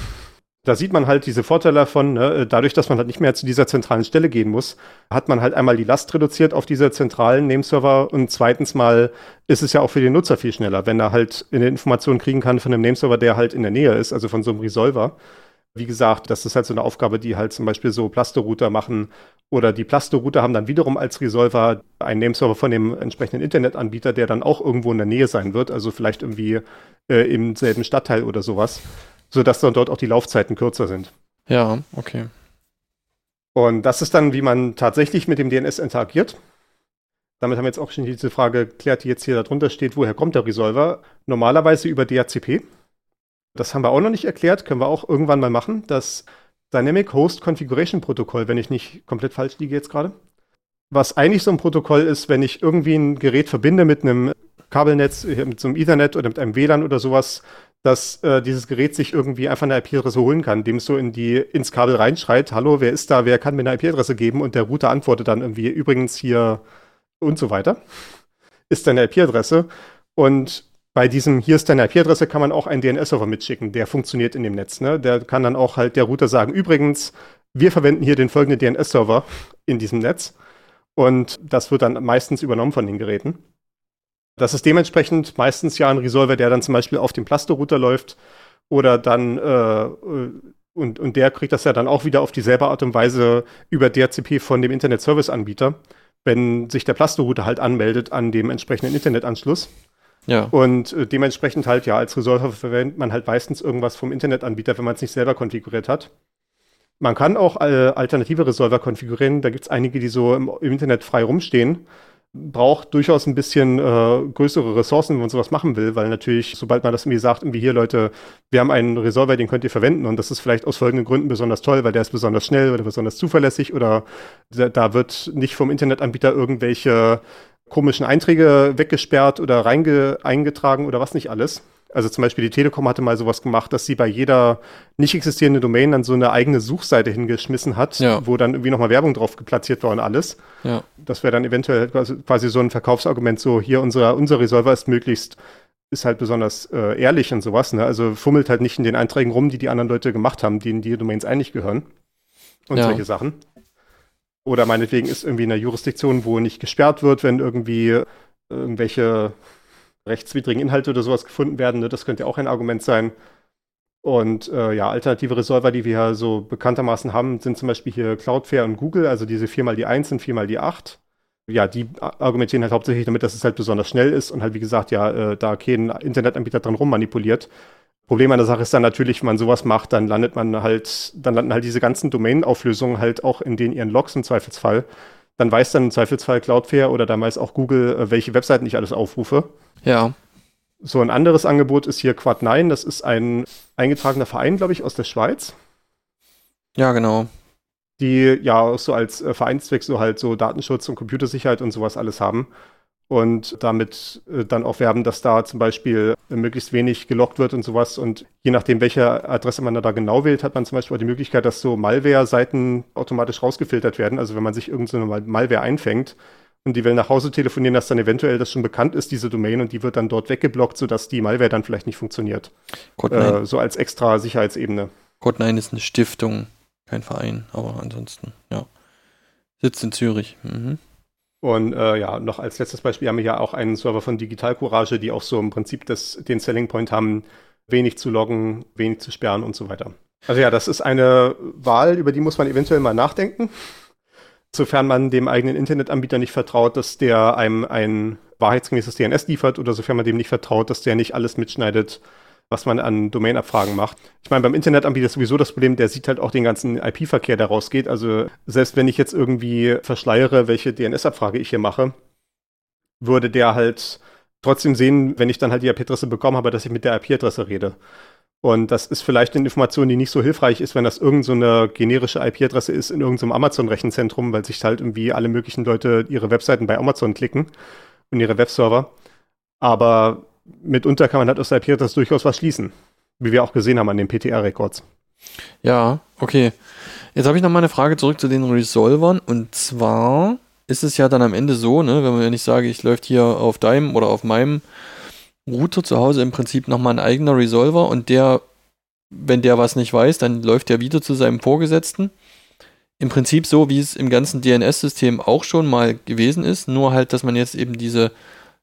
[SPEAKER 2] Da sieht man halt diese Vorteile davon, ne? dadurch, dass man halt nicht mehr zu dieser zentralen Stelle gehen muss, hat man halt einmal die Last reduziert auf diese zentralen Nameserver und zweitens mal ist es ja auch für den Nutzer viel schneller, wenn er halt eine Information kriegen kann von einem Nameserver, der halt in der Nähe ist, also von so einem Resolver. Wie gesagt, das ist halt so eine Aufgabe, die halt zum Beispiel so Plaster-Router machen oder die Plasto-Router haben dann wiederum als Resolver einen Nameserver von dem entsprechenden Internetanbieter, der dann auch irgendwo in der Nähe sein wird, also vielleicht irgendwie äh, im selben Stadtteil oder sowas, sodass dann dort auch die Laufzeiten kürzer sind.
[SPEAKER 1] Ja, okay.
[SPEAKER 2] Und das ist dann, wie man tatsächlich mit dem DNS interagiert. Damit haben wir jetzt auch schon diese Frage geklärt, die jetzt hier darunter steht, woher kommt der Resolver? Normalerweise über DHCP. Das haben wir auch noch nicht erklärt, können wir auch irgendwann mal machen. Das Dynamic Host Configuration Protokoll, wenn ich nicht komplett falsch liege jetzt gerade. Was eigentlich so ein Protokoll ist, wenn ich irgendwie ein Gerät verbinde mit einem Kabelnetz, mit so einem Ethernet oder mit einem WLAN oder sowas, dass äh, dieses Gerät sich irgendwie einfach eine IP-Adresse holen kann, indem es so in die, ins Kabel reinschreit, hallo, wer ist da, wer kann mir eine IP-Adresse geben? Und der Router antwortet dann irgendwie, übrigens hier und so weiter, ist deine IP-Adresse. Und bei diesem hier ist deine IP-Adresse kann man auch einen DNS-Server mitschicken, der funktioniert in dem Netz. Ne? Der kann dann auch halt der Router sagen, übrigens, wir verwenden hier den folgenden DNS-Server in diesem Netz. Und das wird dann meistens übernommen von den Geräten. Das ist dementsprechend meistens ja ein Resolver, der dann zum Beispiel auf dem Plasto-Router läuft oder dann äh, und, und der kriegt das ja dann auch wieder auf dieselbe Art und Weise über DHCP von dem Internet-Service-Anbieter, wenn sich der Plasto-Router halt anmeldet an dem entsprechenden Internetanschluss. Ja. Und äh, dementsprechend halt ja als Resolver verwendet man halt meistens irgendwas vom Internetanbieter, wenn man es nicht selber konfiguriert hat. Man kann auch äh, alternative Resolver konfigurieren. Da gibt es einige, die so im, im Internet frei rumstehen braucht durchaus ein bisschen äh, größere Ressourcen, wenn man sowas machen will, weil natürlich, sobald man das irgendwie sagt, irgendwie hier Leute, wir haben einen Resolver, den könnt ihr verwenden und das ist vielleicht aus folgenden Gründen besonders toll, weil der ist besonders schnell oder besonders zuverlässig oder da wird nicht vom Internetanbieter irgendwelche komischen Einträge weggesperrt oder reinge eingetragen oder was nicht alles. Also zum Beispiel die Telekom hatte mal sowas gemacht, dass sie bei jeder nicht existierenden Domain dann so eine eigene Suchseite hingeschmissen hat, ja. wo dann irgendwie nochmal Werbung drauf geplatziert war und alles. Ja. Das wäre dann eventuell quasi so ein Verkaufsargument, so hier unser, unser Resolver ist möglichst, ist halt besonders äh, ehrlich und sowas. Ne? Also fummelt halt nicht in den Einträgen rum, die die anderen Leute gemacht haben, denen die Domains eigentlich gehören. Und ja. solche Sachen. Oder meinetwegen ist irgendwie eine Jurisdiktion, wo nicht gesperrt wird, wenn irgendwie irgendwelche rechtswidrigen Inhalte oder sowas gefunden werden. Ne? Das könnte ja auch ein Argument sein. Und äh, ja, alternative Resolver, die wir ja so bekanntermaßen haben, sind zum Beispiel hier Cloudflare und Google, also diese 4 mal die 1 und 4 mal die 8. Ja, die argumentieren halt hauptsächlich damit, dass es halt besonders schnell ist und halt, wie gesagt, ja, äh, da kein Internetanbieter dran rummanipuliert. Problem an der Sache ist dann natürlich, wenn man sowas macht, dann landet man halt, dann landen halt diese ganzen Domain-Auflösungen halt auch in den ihren Logs im Zweifelsfall. Dann weiß dann im Zweifelsfall Cloudflare oder dann weiß auch Google, äh, welche Webseiten ich alles aufrufe.
[SPEAKER 1] Ja.
[SPEAKER 2] So ein anderes Angebot ist hier Quad9. Das ist ein eingetragener Verein, glaube ich, aus der Schweiz.
[SPEAKER 1] Ja, genau.
[SPEAKER 2] Die ja so als äh, Vereinszweck so halt so Datenschutz und Computersicherheit und sowas alles haben. Und damit äh, dann auch werben, dass da zum Beispiel äh, möglichst wenig gelockt wird und sowas. Und je nachdem, welche Adresse man da genau wählt, hat man zum Beispiel auch die Möglichkeit, dass so Malware-Seiten automatisch rausgefiltert werden. Also wenn man sich irgendeine so Malware einfängt, und die will nach Hause telefonieren, dass dann eventuell das schon bekannt ist, diese Domain, und die wird dann dort weggeblockt, sodass die Malware dann vielleicht nicht funktioniert. Äh, so als extra Sicherheitsebene.
[SPEAKER 1] Code9 ist eine Stiftung, kein Verein, aber ansonsten, ja. Sitzt in Zürich. Mhm.
[SPEAKER 2] Und äh, ja, noch als letztes Beispiel haben wir ja auch einen Server von Digital Courage, die auch so im Prinzip das, den Selling Point haben, wenig zu loggen, wenig zu sperren und so weiter. Also ja, das ist eine Wahl, über die muss man eventuell mal nachdenken sofern man dem eigenen Internetanbieter nicht vertraut, dass der einem ein wahrheitsgemäßes DNS liefert oder sofern man dem nicht vertraut, dass der nicht alles mitschneidet, was man an Domainabfragen macht. Ich meine, beim Internetanbieter ist sowieso das Problem, der sieht halt auch den ganzen IP-Verkehr, der rausgeht. Also selbst wenn ich jetzt irgendwie verschleiere, welche DNS-Abfrage ich hier mache, würde der halt trotzdem sehen, wenn ich dann halt die IP-Adresse bekommen habe, dass ich mit der IP-Adresse rede. Und das ist vielleicht eine Information, die nicht so hilfreich ist, wenn das irgendeine so generische IP-Adresse ist in irgendeinem so Amazon-Rechenzentrum, weil sich halt irgendwie alle möglichen Leute ihre Webseiten bei Amazon klicken und ihre Webserver. Aber mitunter kann man halt aus der IP-Adresse durchaus was schließen, wie wir auch gesehen haben an den PTR-Records.
[SPEAKER 1] Ja, okay. Jetzt habe ich noch mal eine Frage zurück zu den Resolvern. Und zwar ist es ja dann am Ende so, ne, wenn man ja nicht sage, ich läuft hier auf deinem oder auf meinem Router zu Hause im Prinzip nochmal ein eigener Resolver und der, wenn der was nicht weiß, dann läuft der wieder zu seinem Vorgesetzten. Im Prinzip so, wie es im ganzen DNS-System auch schon mal gewesen ist, nur halt, dass man jetzt eben diese,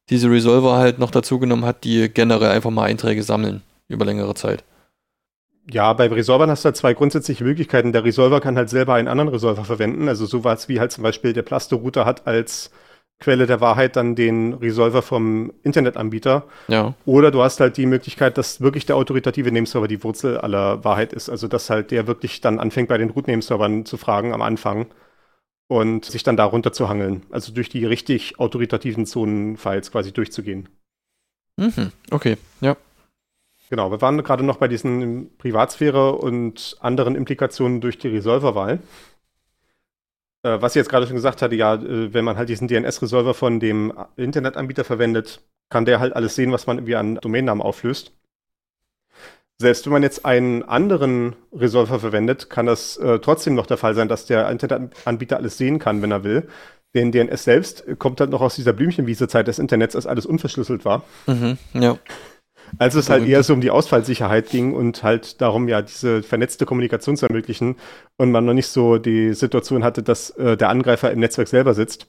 [SPEAKER 1] diese Resolver halt noch dazu genommen hat, die generell einfach mal Einträge sammeln über längere Zeit.
[SPEAKER 2] Ja, bei Resolvern hast du halt zwei grundsätzliche Möglichkeiten. Der Resolver kann halt selber einen anderen Resolver verwenden, also sowas wie halt zum Beispiel der Plasto-Router hat als Quelle der Wahrheit dann den Resolver vom Internetanbieter.
[SPEAKER 1] Ja.
[SPEAKER 2] Oder du hast halt die Möglichkeit, dass wirklich der autoritative Nameserver die Wurzel aller Wahrheit ist. Also dass halt der wirklich dann anfängt, bei den Root-Nameservern zu fragen am Anfang und sich dann darunter zu hangeln. Also durch die richtig autoritativen Zonen-Files quasi durchzugehen.
[SPEAKER 1] Mhm. Okay, ja.
[SPEAKER 2] Genau, wir waren gerade noch bei diesen Privatsphäre und anderen Implikationen durch die Resolverwahl. Äh, was ich jetzt gerade schon gesagt hatte, ja, äh, wenn man halt diesen DNS-Resolver von dem Internetanbieter verwendet, kann der halt alles sehen, was man irgendwie an Domainnamen auflöst. Selbst wenn man jetzt einen anderen Resolver verwendet, kann das äh, trotzdem noch der Fall sein, dass der Internetanbieter alles sehen kann, wenn er will. Den DNS selbst kommt halt noch aus dieser Blümchenwiese-Zeit des Internets, als alles unverschlüsselt war. Mhm, ja. Als es halt eher so um die Ausfallsicherheit ging und halt darum, ja, diese vernetzte Kommunikation zu ermöglichen und man noch nicht so die Situation hatte, dass äh, der Angreifer im Netzwerk selber sitzt,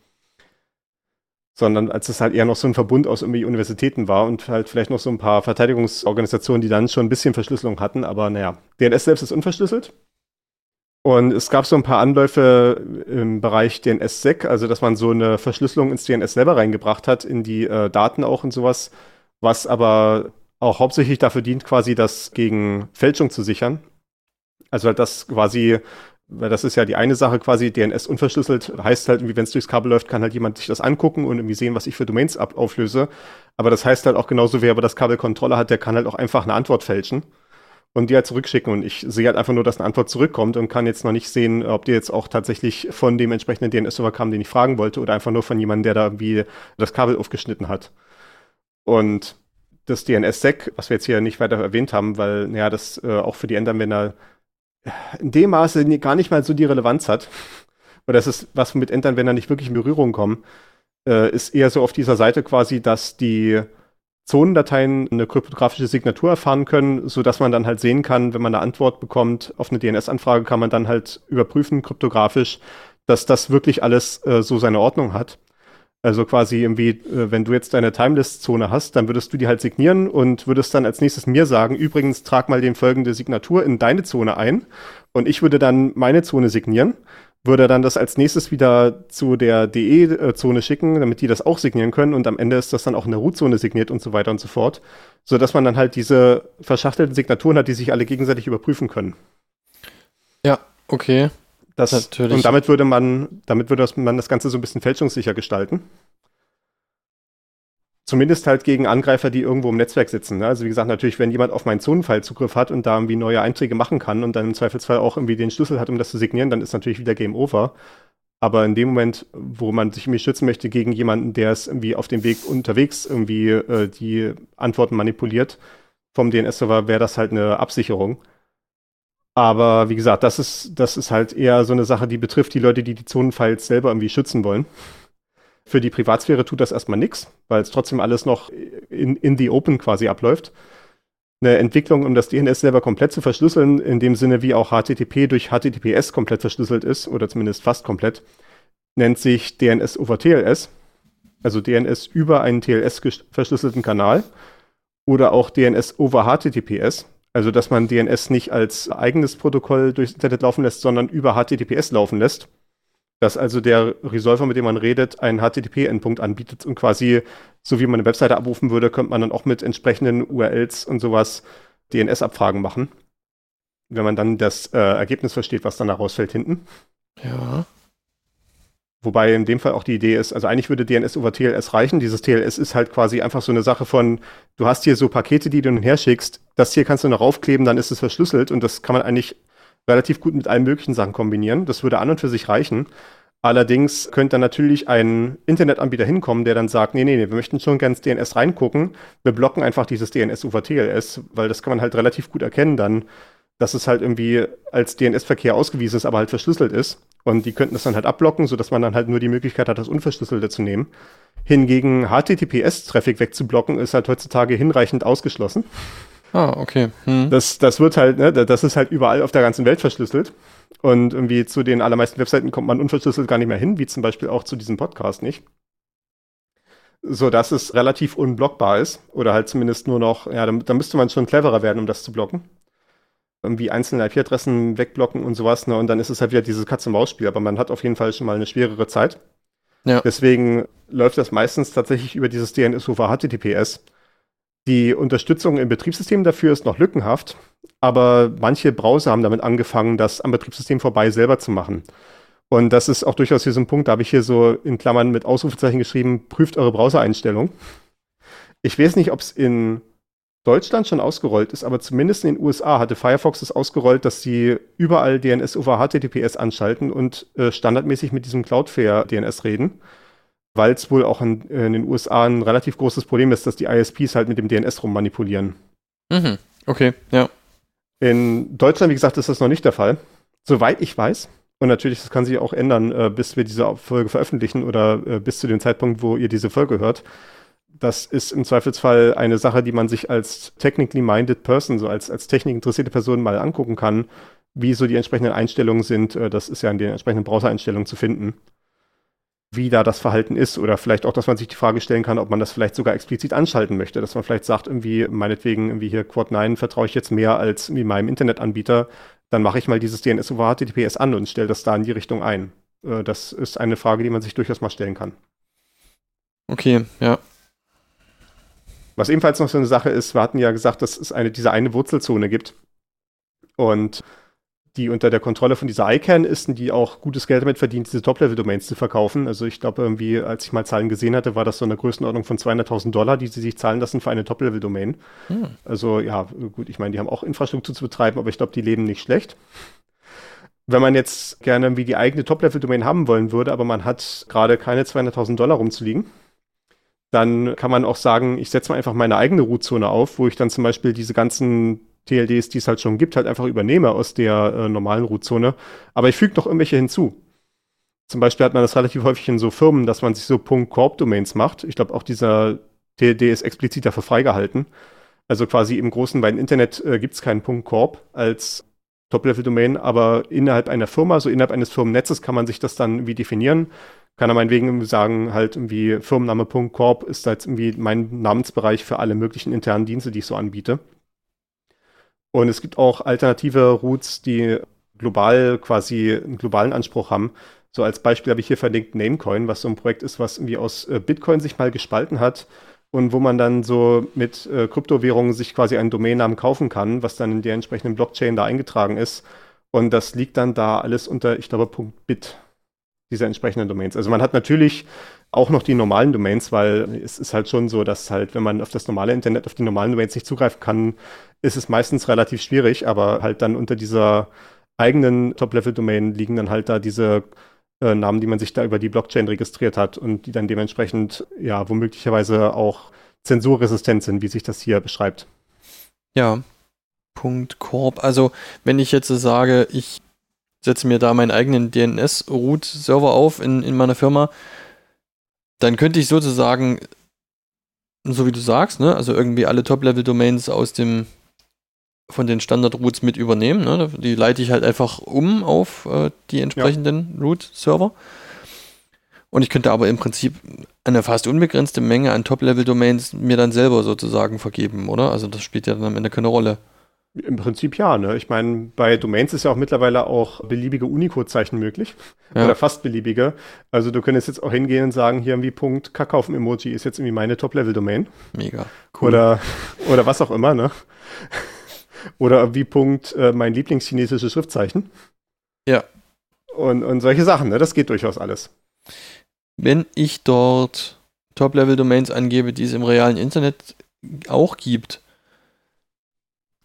[SPEAKER 2] sondern als es halt eher noch so ein Verbund aus irgendwie Universitäten war und halt vielleicht noch so ein paar Verteidigungsorganisationen, die dann schon ein bisschen Verschlüsselung hatten, aber naja, DNS selbst ist unverschlüsselt. Und es gab so ein paar Anläufe im Bereich DNS-Sec, also dass man so eine Verschlüsselung ins DNS selber reingebracht hat, in die äh, Daten auch und sowas, was aber auch hauptsächlich dafür dient, quasi das gegen Fälschung zu sichern. Also halt das quasi, weil das ist ja die eine Sache quasi, DNS unverschlüsselt, heißt halt wenn es durchs Kabel läuft, kann halt jemand sich das angucken und irgendwie sehen, was ich für Domains ab auflöse. Aber das heißt halt auch genauso, wer aber das Kabel Kontrolle hat, der kann halt auch einfach eine Antwort fälschen und die halt zurückschicken. Und ich sehe halt einfach nur, dass eine Antwort zurückkommt und kann jetzt noch nicht sehen, ob die jetzt auch tatsächlich von dem entsprechenden DNS-Server kam, den ich fragen wollte, oder einfach nur von jemandem, der da irgendwie das Kabel aufgeschnitten hat. Und das DNS-Sec, was wir jetzt hier nicht weiter erwähnt haben, weil ja, das äh, auch für die Endanwender in dem Maße gar nicht mal so die Relevanz hat. Oder das ist, was mit Endanwendern nicht wirklich in Berührung kommen, äh, ist eher so auf dieser Seite quasi, dass die Zonendateien eine kryptografische Signatur erfahren können, sodass man dann halt sehen kann, wenn man eine Antwort bekommt auf eine DNS-Anfrage, kann man dann halt überprüfen kryptografisch, dass das wirklich alles äh, so seine Ordnung hat. Also quasi irgendwie, äh, wenn du jetzt deine Timelist-Zone hast, dann würdest du die halt signieren und würdest dann als nächstes mir sagen, übrigens trag mal den folgende Signatur in deine Zone ein und ich würde dann meine Zone signieren, würde dann das als nächstes wieder zu der DE-Zone schicken, damit die das auch signieren können und am Ende ist das dann auch in der Root-Zone signiert und so weiter und so fort, so dass man dann halt diese verschachtelten Signaturen hat, die sich alle gegenseitig überprüfen können.
[SPEAKER 1] Ja, okay.
[SPEAKER 2] Das, Natürlich. Und damit würde man, damit würde man das Ganze so ein bisschen fälschungssicher gestalten. Zumindest halt gegen Angreifer, die irgendwo im Netzwerk sitzen. Ne? Also wie gesagt, natürlich, wenn jemand auf meinen Zonenfile Zugriff hat und da irgendwie neue Einträge machen kann und dann im Zweifelsfall auch irgendwie den Schlüssel hat, um das zu signieren, dann ist natürlich wieder Game Over. Aber in dem Moment, wo man sich irgendwie schützen möchte gegen jemanden, der es irgendwie auf dem Weg unterwegs irgendwie äh, die Antworten manipuliert vom DNS-Server, wäre das halt eine Absicherung. Aber wie gesagt, das ist, das ist halt eher so eine Sache, die betrifft die Leute, die die Zonenfiles selber irgendwie schützen wollen. Für die Privatsphäre tut das erstmal nichts, weil es trotzdem alles noch in, in the open quasi abläuft. Eine Entwicklung, um das DNS selber komplett zu verschlüsseln, in dem Sinne wie auch HTTP durch HTTPS komplett verschlüsselt ist, oder zumindest fast komplett, nennt sich DNS over TLS. Also DNS über einen TLS verschlüsselten Kanal. Oder auch DNS over HTTPS. Also, dass man DNS nicht als eigenes Protokoll durchs Internet laufen lässt, sondern über HTTPS laufen lässt. Dass also der Resolver, mit dem man redet, einen HTTP-Endpunkt anbietet und quasi, so wie man eine Webseite abrufen würde, könnte man dann auch mit entsprechenden URLs und sowas DNS-Abfragen machen. Wenn man dann das äh, Ergebnis versteht, was dann da rausfällt hinten.
[SPEAKER 1] Ja.
[SPEAKER 2] Wobei in dem Fall auch die Idee ist, also eigentlich würde DNS über TLS reichen. Dieses TLS ist halt quasi einfach so eine Sache von, du hast hier so Pakete, die du hin her schickst, das hier kannst du noch raufkleben, dann ist es verschlüsselt und das kann man eigentlich relativ gut mit allen möglichen Sachen kombinieren. Das würde an und für sich reichen. Allerdings könnte dann natürlich ein Internetanbieter hinkommen, der dann sagt, nee, nee, nee, wir möchten schon ganz DNS reingucken. Wir blocken einfach dieses DNS über TLS, weil das kann man halt relativ gut erkennen dann, dass es halt irgendwie als DNS-Verkehr ausgewiesen ist, aber halt verschlüsselt ist. Und die könnten das dann halt abblocken, sodass man dann halt nur die Möglichkeit hat, das Unverschlüsselte zu nehmen. Hingegen HTTPS-Traffic wegzublocken, ist halt heutzutage hinreichend ausgeschlossen.
[SPEAKER 1] Ah, okay.
[SPEAKER 2] Hm. Das, das wird halt, ne, das ist halt überall auf der ganzen Welt verschlüsselt. Und irgendwie zu den allermeisten Webseiten kommt man unverschlüsselt gar nicht mehr hin, wie zum Beispiel auch zu diesem Podcast nicht. So dass es relativ unblockbar ist. Oder halt zumindest nur noch, ja, da, da müsste man schon cleverer werden, um das zu blocken irgendwie einzelne IP-Adressen wegblocken und sowas, ne? Und dann ist es halt wieder dieses Katz-und-Maus-Spiel, aber man hat auf jeden Fall schon mal eine schwerere Zeit. Ja. Deswegen läuft das meistens tatsächlich über dieses DNS over HTTPS. Die Unterstützung im Betriebssystem dafür ist noch lückenhaft, aber manche Browser haben damit angefangen, das am Betriebssystem vorbei selber zu machen. Und das ist auch durchaus hier so ein Punkt, da habe ich hier so in Klammern mit Ausrufezeichen geschrieben, prüft eure Browser-Einstellung. Ich weiß nicht, ob es in Deutschland schon ausgerollt ist, aber zumindest in den USA hatte Firefox es ausgerollt, dass sie überall DNS over HTTPS anschalten und äh, standardmäßig mit diesem Cloudflare DNS reden, weil es wohl auch in, in, den USA ein relativ großes Problem ist, dass die ISPs halt mit dem DNS rummanipulieren.
[SPEAKER 1] Mhm. Okay, ja.
[SPEAKER 2] In Deutschland, wie gesagt, ist das noch nicht der Fall. Soweit ich weiß. Und natürlich, das kann sich auch ändern, äh, bis wir diese Folge veröffentlichen oder äh, bis zu dem Zeitpunkt, wo ihr diese Folge hört das ist im Zweifelsfall eine Sache, die man sich als technically minded person, so als, als technikinteressierte Person mal angucken kann, wie so die entsprechenden Einstellungen sind. Äh, das ist ja in den entsprechenden Browser-Einstellungen zu finden, wie da das Verhalten ist. Oder vielleicht auch, dass man sich die Frage stellen kann, ob man das vielleicht sogar explizit anschalten möchte. Dass man vielleicht sagt, irgendwie, meinetwegen, irgendwie hier Quad 9 vertraue ich jetzt mehr als wie meinem Internetanbieter. Dann mache ich mal dieses DNS over HTTPS an und stelle das da in die Richtung ein. Äh, das ist eine Frage, die man sich durchaus mal stellen kann.
[SPEAKER 1] Okay, ja.
[SPEAKER 2] Was ebenfalls noch so eine Sache ist, wir hatten ja gesagt, dass es eine, diese eine Wurzelzone gibt. Und die unter der Kontrolle von dieser ICANN ist und die auch gutes Geld damit verdient, diese Top-Level-Domains zu verkaufen. Also ich glaube irgendwie, als ich mal Zahlen gesehen hatte, war das so eine Größenordnung von 200.000 Dollar, die sie sich zahlen lassen für eine Top-Level-Domain. Hm. Also ja, gut, ich meine, die haben auch Infrastruktur zu betreiben, aber ich glaube, die leben nicht schlecht. Wenn man jetzt gerne irgendwie die eigene Top-Level-Domain haben wollen würde, aber man hat gerade keine 200.000 Dollar rumzuliegen, dann kann man auch sagen, ich setze mal einfach meine eigene Root-Zone auf, wo ich dann zum Beispiel diese ganzen TLDs, die es halt schon gibt, halt einfach übernehme aus der äh, normalen Root-Zone. Aber ich füge noch irgendwelche hinzu. Zum Beispiel hat man das relativ häufig in so Firmen, dass man sich so .corp-Domains macht. Ich glaube, auch dieser TLD ist explizit dafür freigehalten. Also quasi im großen weiten Internet äh, gibt es keinen .corp als Top-Level-Domain, aber innerhalb einer Firma, so innerhalb eines Firmennetzes kann man sich das dann wie definieren kann er meinetwegen sagen, halt irgendwie Firmenname.corp ist jetzt irgendwie mein Namensbereich für alle möglichen internen Dienste, die ich so anbiete. Und es gibt auch alternative Routes, die global quasi einen globalen Anspruch haben. So als Beispiel habe ich hier verlinkt Namecoin, was so ein Projekt ist, was irgendwie aus äh, Bitcoin sich mal gespalten hat und wo man dann so mit äh, Kryptowährungen sich quasi einen Domainnamen kaufen kann, was dann in der entsprechenden Blockchain da eingetragen ist. Und das liegt dann da alles unter, ich glaube, .bit dieser entsprechenden Domains. Also man hat natürlich auch noch die normalen Domains, weil es ist halt schon so, dass halt, wenn man auf das normale Internet, auf die normalen Domains nicht zugreifen kann, ist es meistens relativ schwierig, aber halt dann unter dieser eigenen Top-Level-Domain liegen dann halt da diese äh, Namen, die man sich da über die Blockchain registriert hat und die dann dementsprechend ja womöglicherweise auch zensurresistent sind, wie sich das hier beschreibt.
[SPEAKER 1] Ja. Punkt Corp. Also, wenn ich jetzt sage, ich setze mir da meinen eigenen DNS-Root-Server auf in, in meiner Firma, dann könnte ich sozusagen, so wie du sagst, ne, also irgendwie alle Top-Level-Domains aus dem von den Standard-Roots mit übernehmen. Ne? Die leite ich halt einfach um auf äh, die entsprechenden ja. Root-Server. Und ich könnte aber im Prinzip eine fast unbegrenzte Menge an Top-Level-Domains mir dann selber sozusagen vergeben, oder? Also das spielt ja dann am Ende keine Rolle.
[SPEAKER 2] Im Prinzip ja, ne? Ich meine, bei Domains ist ja auch mittlerweile auch beliebige Unicode-Zeichen möglich. Ja. Oder fast beliebige. Also du könntest jetzt auch hingehen und sagen, hier irgendwie Punkt Kakao-Emoji ist jetzt irgendwie meine Top-Level-Domain.
[SPEAKER 1] Mega.
[SPEAKER 2] Cool. Oder, oder was auch immer, ne? oder wie Punkt äh, mein Lieblingschinesisches Schriftzeichen.
[SPEAKER 1] Ja.
[SPEAKER 2] Und, und solche Sachen, ne? Das geht durchaus alles.
[SPEAKER 1] Wenn ich dort Top-Level-Domains angebe, die es im realen Internet auch gibt,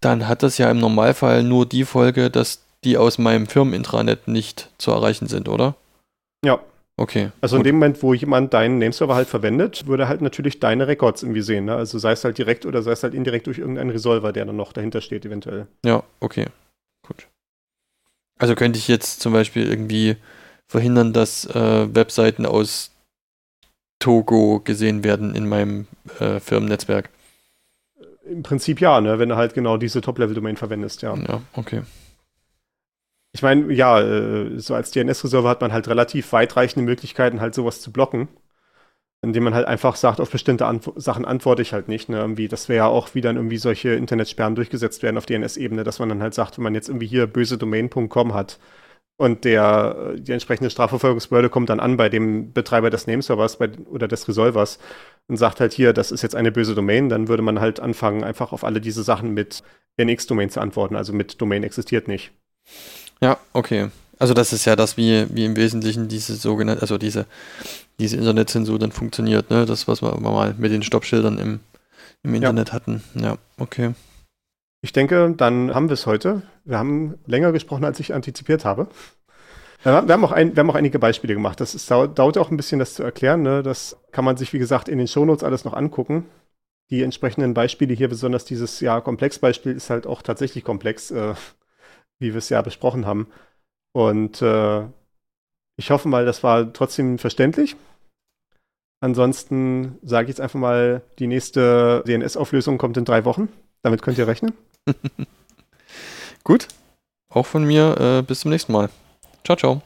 [SPEAKER 1] dann hat das ja im Normalfall nur die Folge, dass die aus meinem Firmenintranet nicht zu erreichen sind, oder?
[SPEAKER 2] Ja.
[SPEAKER 1] Okay.
[SPEAKER 2] Also gut. in dem Moment, wo jemand deinen Nameserver halt verwendet, würde halt natürlich deine Records irgendwie sehen. Ne? Also sei es halt direkt oder sei es halt indirekt durch irgendeinen Resolver, der dann noch dahinter steht, eventuell.
[SPEAKER 1] Ja, okay. Gut. Also könnte ich jetzt zum Beispiel irgendwie verhindern, dass äh, Webseiten aus Togo gesehen werden in meinem äh, Firmennetzwerk.
[SPEAKER 2] Im Prinzip ja, ne? wenn du halt genau diese Top-Level-Domain verwendest, ja.
[SPEAKER 1] Ja, okay.
[SPEAKER 2] Ich meine, ja, äh, so als DNS-Reserver hat man halt relativ weitreichende Möglichkeiten, halt sowas zu blocken. Indem man halt einfach sagt, auf bestimmte Antw Sachen antworte ich halt nicht. Ne? Irgendwie, das wäre ja auch, wie dann irgendwie solche Internetsperren durchgesetzt werden auf DNS-Ebene, dass man dann halt sagt, wenn man jetzt irgendwie hier böse Domain.com hat und der, die entsprechende Strafverfolgungsbehörde kommt dann an bei dem Betreiber des Nameservers bei, oder des Resolvers und sagt halt hier, das ist jetzt eine böse Domain, dann würde man halt anfangen, einfach auf alle diese Sachen mit NX-Domain zu antworten, also mit Domain existiert nicht.
[SPEAKER 1] Ja, okay. Also das ist ja das, wie, wie im Wesentlichen diese sogenannte, also diese, diese Internetzensur dann funktioniert, ne? Das, was wir mal mit den Stoppschildern im, im Internet ja. hatten. Ja, okay.
[SPEAKER 2] Ich denke, dann haben wir es heute. Wir haben länger gesprochen, als ich antizipiert habe. Wir haben auch, ein, wir haben auch einige Beispiele gemacht. Das ist, dauert auch ein bisschen, das zu erklären. Ne? Das kann man sich, wie gesagt, in den Shownotes alles noch angucken. Die entsprechenden Beispiele hier, besonders dieses ja, Komplexbeispiel, ist halt auch tatsächlich komplex, äh, wie wir es ja besprochen haben. Und äh, ich hoffe mal, das war trotzdem verständlich. Ansonsten sage ich jetzt einfach mal, die nächste DNS-Auflösung kommt in drei Wochen. Damit könnt ihr rechnen.
[SPEAKER 1] Gut. Auch von mir. Äh, bis zum nächsten Mal. Ciao, ciao.